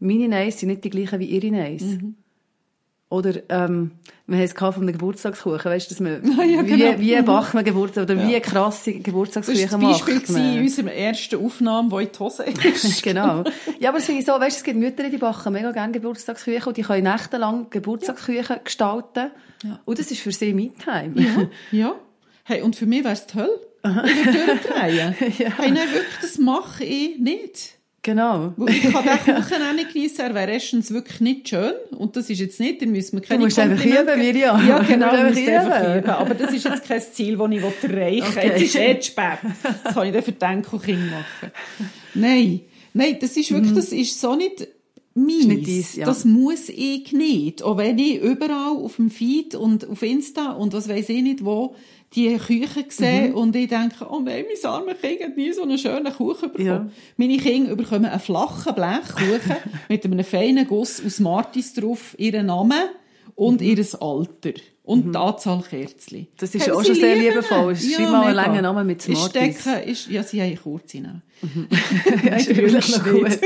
Speaker 1: Meine Neins sind nicht die gleichen wie ihre Neins. Oder, ähm, wir haben es von einem Geburtstagskuchen, weißt du, dass man, [laughs]
Speaker 2: ja, genau.
Speaker 1: wie, wie backt man Geburtstag, oder wie krasse
Speaker 2: Das war
Speaker 1: Geburtstagskuchen
Speaker 2: das
Speaker 1: macht
Speaker 2: Beispiel
Speaker 1: man.
Speaker 2: in unserer ersten Aufnahme, die in die Hose ist. [laughs]
Speaker 1: genau. Ja, aber es finde ich so, weißt, du, es gibt Mütter, die backen mega gerne Geburtstagsküchen und die können nächtelang Geburtstagsküchen gestalten.
Speaker 2: Ja.
Speaker 1: Und das ist für sie Me-Time.
Speaker 2: Ja. ja. Hey, und für mich wäre es toll. Ich würde durchdrehen. [laughs]
Speaker 1: Ja.
Speaker 2: Hey, nein, wirklich, das mache ich nicht.
Speaker 1: Genau.
Speaker 2: Ich kann den [laughs] Kuchen auch nicht geniessen, er wäre erstens wirklich nicht schön. Und das ist jetzt nicht, da müssen wir keine
Speaker 1: musst einfach üben. Mirjam.
Speaker 2: Ja, genau,
Speaker 1: Du
Speaker 2: du
Speaker 1: musst einfach üben.
Speaker 2: Aber das ist jetzt kein Ziel, das ich erreichen will.
Speaker 1: Okay.
Speaker 2: Jetzt ist eh zu spät. Das kann ich dann für die Enkelkinder machen. Nein, nein, das ist wirklich, das ist so nicht.
Speaker 1: Mhm. nicht deins, ja.
Speaker 2: Das muss ich nicht. Auch wenn ich überall auf dem Feed und auf Insta und was weiß ich nicht wo, die Küche sehe
Speaker 1: Mhm.
Speaker 2: und ich denke, oh nein, mein armes Kind hat nie so einen schönen Kuchen bekommen.
Speaker 1: Ja.
Speaker 2: Meine Kinder bekommen einen flachen Blechkuchen [laughs] mit einem feinen Guss aus Martis drauf, ihren Namen und ihr Alter. Und die Anzahl Kerzchen.
Speaker 1: Mhm. Das ist
Speaker 2: Hey,
Speaker 1: auch schon sehr liebevoll.
Speaker 2: ihn.
Speaker 1: Schreib mal einen
Speaker 2: mega.
Speaker 1: langen Namen mit Smarties.
Speaker 2: stecke, ist, ja, sie haben kurze Namen. [laughs]
Speaker 1: Ja, ist wirklich noch gut. [laughs]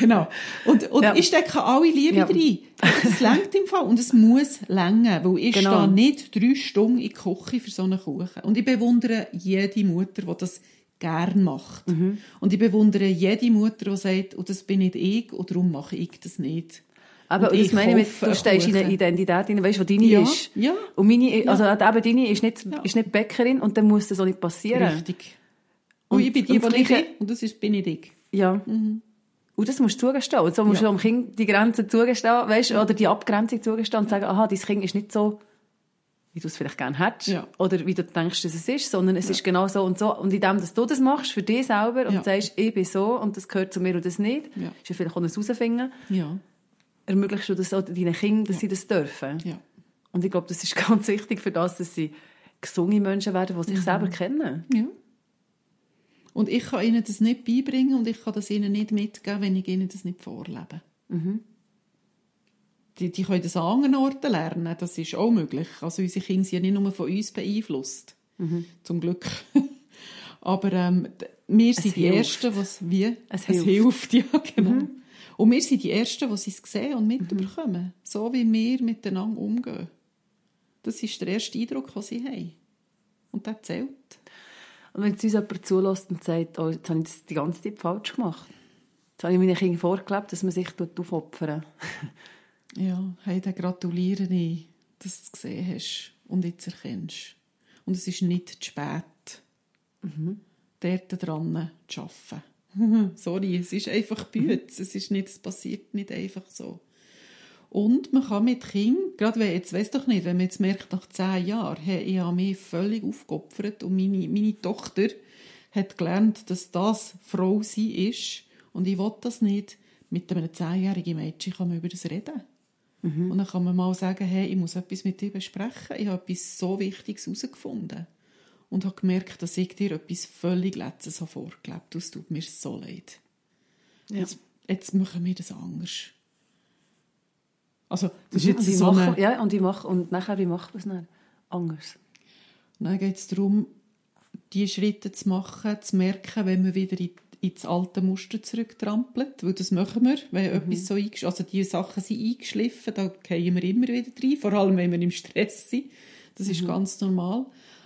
Speaker 2: Genau. Und, und
Speaker 1: Ja.
Speaker 2: ich stecke alle Liebe
Speaker 1: Ja.
Speaker 2: rein. Das längt im Fall. Und es muss länger, weil ich
Speaker 1: Genau.
Speaker 2: stehe nicht drei Stunden in die Küche für so einen Kuchen. Und ich bewundere jede Mutter, die das gern macht.
Speaker 1: Mhm.
Speaker 2: Und ich bewundere jede Mutter, die sagt, und das bin nicht ich, und darum mache ich das nicht.
Speaker 1: Aber
Speaker 2: Und
Speaker 1: das
Speaker 2: ich
Speaker 1: meine ich mit, du stehst in eine Identität rein, weißt du, die deine
Speaker 2: Ja,
Speaker 1: ist.
Speaker 2: ja.
Speaker 1: Und meine, also eben deine ist nicht,
Speaker 2: Ja.
Speaker 1: ist nicht Bäckerin und dann muss das auch nicht passieren.
Speaker 2: Richtig. Und,
Speaker 1: Und-
Speaker 2: ich bin die, die bin, und das ist, bin ich ich.
Speaker 1: Ja. Und das musst du zugestehen. Und so musst
Speaker 2: Ja.
Speaker 1: du am Kind die Grenzen zugestehen, weißt oder die Abgrenzung zugestehen und sagen, aha, dein Kind ist nicht so, wie du es vielleicht gerne hättest,
Speaker 2: Ja.
Speaker 1: oder wie du denkst, dass es ist, sondern es ist genau so und so. Und indem dass du das machst für dich selber und
Speaker 2: Ja.
Speaker 1: sagst, ich bin so und das gehört zu mir und das nicht,
Speaker 2: Ja.
Speaker 1: ist ja vielleicht auch ein Herausfinden,
Speaker 2: Ja.
Speaker 1: ermöglichst du das auch deinen Kindern, dass sie das dürfen.
Speaker 2: Ja.
Speaker 1: Und ich glaube, das ist [laughs] ganz wichtig für das, dass sie gesunde Menschen werden, die sich
Speaker 2: Mhm.
Speaker 1: selber kennen.
Speaker 2: Und ich kann ihnen das nicht beibringen und ich kann das ihnen nicht mitgeben, wenn ich ihnen das nicht vorlebe. Die, die können das an anderen Orten lernen, das ist auch möglich. Also unsere Kinder sind ja nicht nur von uns beeinflusst. Zum Glück. [laughs] Aber ähm, wir sind die
Speaker 1: hilft.
Speaker 2: Ersten, was wie?
Speaker 1: Es
Speaker 2: hilft.
Speaker 1: hilft. [laughs]
Speaker 2: ja, genau. Und wir sind die Ersten, die es sehen und mitbekommen. So wie wir miteinander umgehen. Das ist der erste Eindruck, den sie haben. Und der zählt.
Speaker 1: Und wenn jetzt uns jemand zulässt und sagt, oh, jetzt habe ich das die ganze Zeit falsch gemacht. Jetzt habe ich meinen Kindern vorgelebt, dass man sich dort aufopfern. [laughs]
Speaker 2: Ja, hey, dann gratuliere ich, dass du es gesehen hast und jetzt erkennst. Und es ist nicht zu spät, dort dran zu arbeiten. [laughs] Sorry, es ist einfach Bütz. Es ist nicht, es passiert nicht einfach so. Und man kann mit Kindern, gerade wenn, jetzt weiss doch nicht, wenn man jetzt merkt, nach zehn Jahren, hey, ich habe mich völlig aufgeopfert und meine, meine Tochter hat gelernt, dass das Frau sie ist und ich will das nicht. Mit einem zehnjährigen Mädchen kann man über das reden. Und dann kann man mal sagen, hey, ich muss etwas mit dir besprechen. Ich habe etwas so Wichtiges herausgefunden. Und habe gemerkt, dass ich dir etwas völlig Letztes habe vorgelebt. Es tut mir so leid.
Speaker 1: Ja.
Speaker 2: Jetzt, jetzt machen wir das anders. Also, das ist
Speaker 1: Und
Speaker 2: jetzt
Speaker 1: wie
Speaker 2: so
Speaker 1: machen,
Speaker 2: eine...
Speaker 1: ja, und, wie mach, und nachher, wie macht man es dann? Anders.
Speaker 2: Dann geht es darum, die Schritte zu machen, zu merken, wenn man wieder in, ins alte Muster zurücktrampelt. Weil das machen wir, wenn etwas so eingeschliffen Also die Sachen sind eingeschliffen, da gehen wir immer wieder rein. Vor allem, wenn wir im Stress sind. Das ist ganz normal.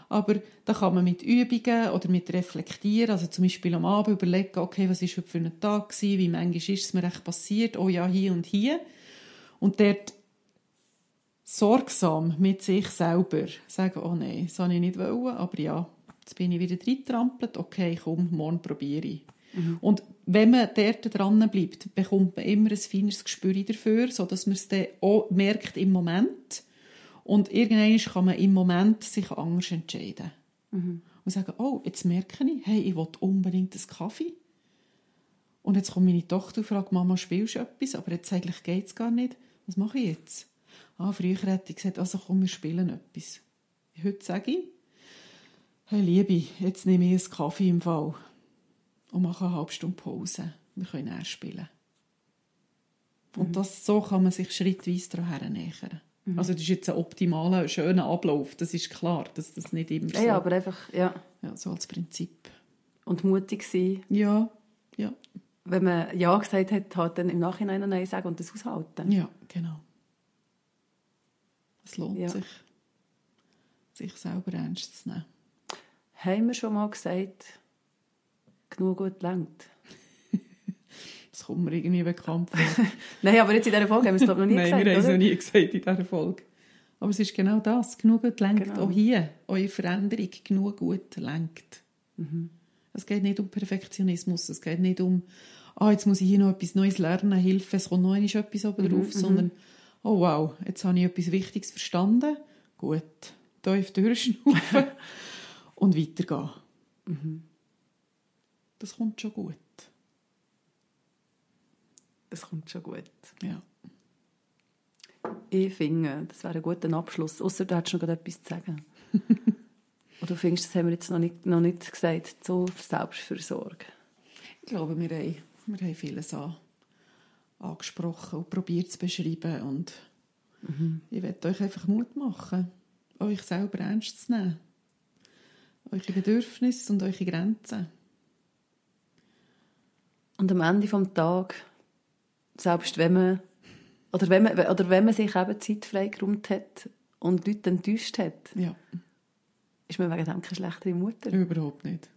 Speaker 2: Aber da kann man mit Übungen oder mit Reflektieren, also zum Beispiel am Abend überlegen, okay, was ist heute für ein Tag gewesen, wie manchmal ist es mir echt passiert, oh ja, hier und hier. Und dort sorgsam mit sich selber sagen, oh nein, das wollte ich nicht wollen, aber ja, jetzt bin ich wieder reingetrampelt, okay, komm, morgen probiere ich. Mhm. Und wenn man dort dran bleibt, bekommt man immer ein feines Gespür dafür, sodass man es dann auch merkt im Moment. Und irgendwann kann man im Moment sich anders entscheiden. Mhm. Und sagen, oh, jetzt merke ich, hey, ich will unbedingt einen Kaffee. Und jetzt kommt meine Tochter und fragt, Mama, spielst du etwas? Aber jetzt eigentlich geht es gar nicht. Was mache ich jetzt? Ah, früher hätte ich gesagt, also komm, wir spielen etwas. Heute sage ich, hey Liebe, jetzt nehme ich einen Kaffee im Fall und mache eine halbe Stunde Pause. Wir können näher spielen. Und mhm. das, so kann man sich schrittweise daran nähern. Mhm. Also das ist jetzt ein optimaler, schöner Ablauf, das ist klar, dass das nicht immer
Speaker 1: so... Ja, aber einfach, ja.
Speaker 2: Ja, so als Prinzip.
Speaker 1: Und mutig sein.
Speaker 2: Ja.
Speaker 1: Wenn man Ja gesagt hat, halt dann im Nachhinein Nein sagen und das aushalten.
Speaker 2: Ja, genau. Es lohnt ja. sich, sich selber ernst zu nehmen.
Speaker 1: Haben wir schon mal gesagt, genug gut lenkt? [laughs]
Speaker 2: das kommt mir irgendwie bekannt vor. [laughs]
Speaker 1: Nein, aber jetzt in dieser Folge haben wir es glaube noch nie
Speaker 2: Nein,
Speaker 1: gesagt,
Speaker 2: wir haben es noch nie gesagt in dieser Folge. Aber es ist genau das, genug gut lenkt. Genau. Auch hier, eure Veränderung genug gut lenkt. Mhm. Es geht nicht um Perfektionismus, es geht nicht um, ah, jetzt muss ich hier noch etwas Neues lernen, Hilfe, es kommt noch etwas oben mhm, drauf, mhm, sondern oh wow, jetzt habe ich etwas Wichtiges verstanden. Gut, tief durchschnaufen [laughs] und weitergehen. Mhm. Das kommt schon gut.
Speaker 1: Das kommt schon gut.
Speaker 2: Ja.
Speaker 1: Ich finde, das wäre ein guter Abschluss. Außer du hättest noch etwas zu sagen. [laughs] Oder du findest, das haben wir jetzt noch nicht, noch nicht gesagt, zur Selbstfürsorge?
Speaker 2: Ich glaube, wir haben, wir haben vieles an angesprochen und probiert zu beschreiben. Und mhm. ich werde euch einfach Mut machen, euch selber ernst zu nehmen. Eure Bedürfnisse und eure Grenzen.
Speaker 1: Und am Ende des Tages, selbst wenn man, oder wenn man, oder wenn man sich eben Zeit freigeräumt hat und Leute enttäuscht hat,
Speaker 2: ja.
Speaker 1: Ist man wegen dem keine schlechtere Mutter.
Speaker 2: Überhaupt nicht.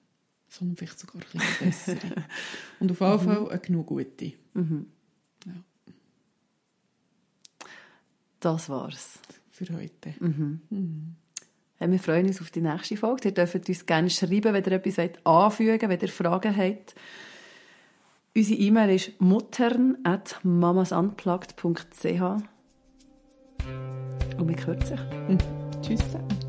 Speaker 2: Sondern vielleicht sogar ein bisschen bessere. [laughs] und auf jeden Fall eine genug gute.
Speaker 1: Mhm.
Speaker 2: Ja.
Speaker 1: Das war's.
Speaker 2: Für heute.
Speaker 1: Mhm. Mhm. Wir freuen uns auf die nächste Folge. Ihr dürft uns gerne schreiben, wenn ihr etwas anfügen wollt, wenn ihr Fragen habt. Unsere E-Mail ist muttern.mamasunplugged.ch Und wir hören sich.
Speaker 2: Mhm. Tschüss.
Speaker 1: Tschüss zusammen.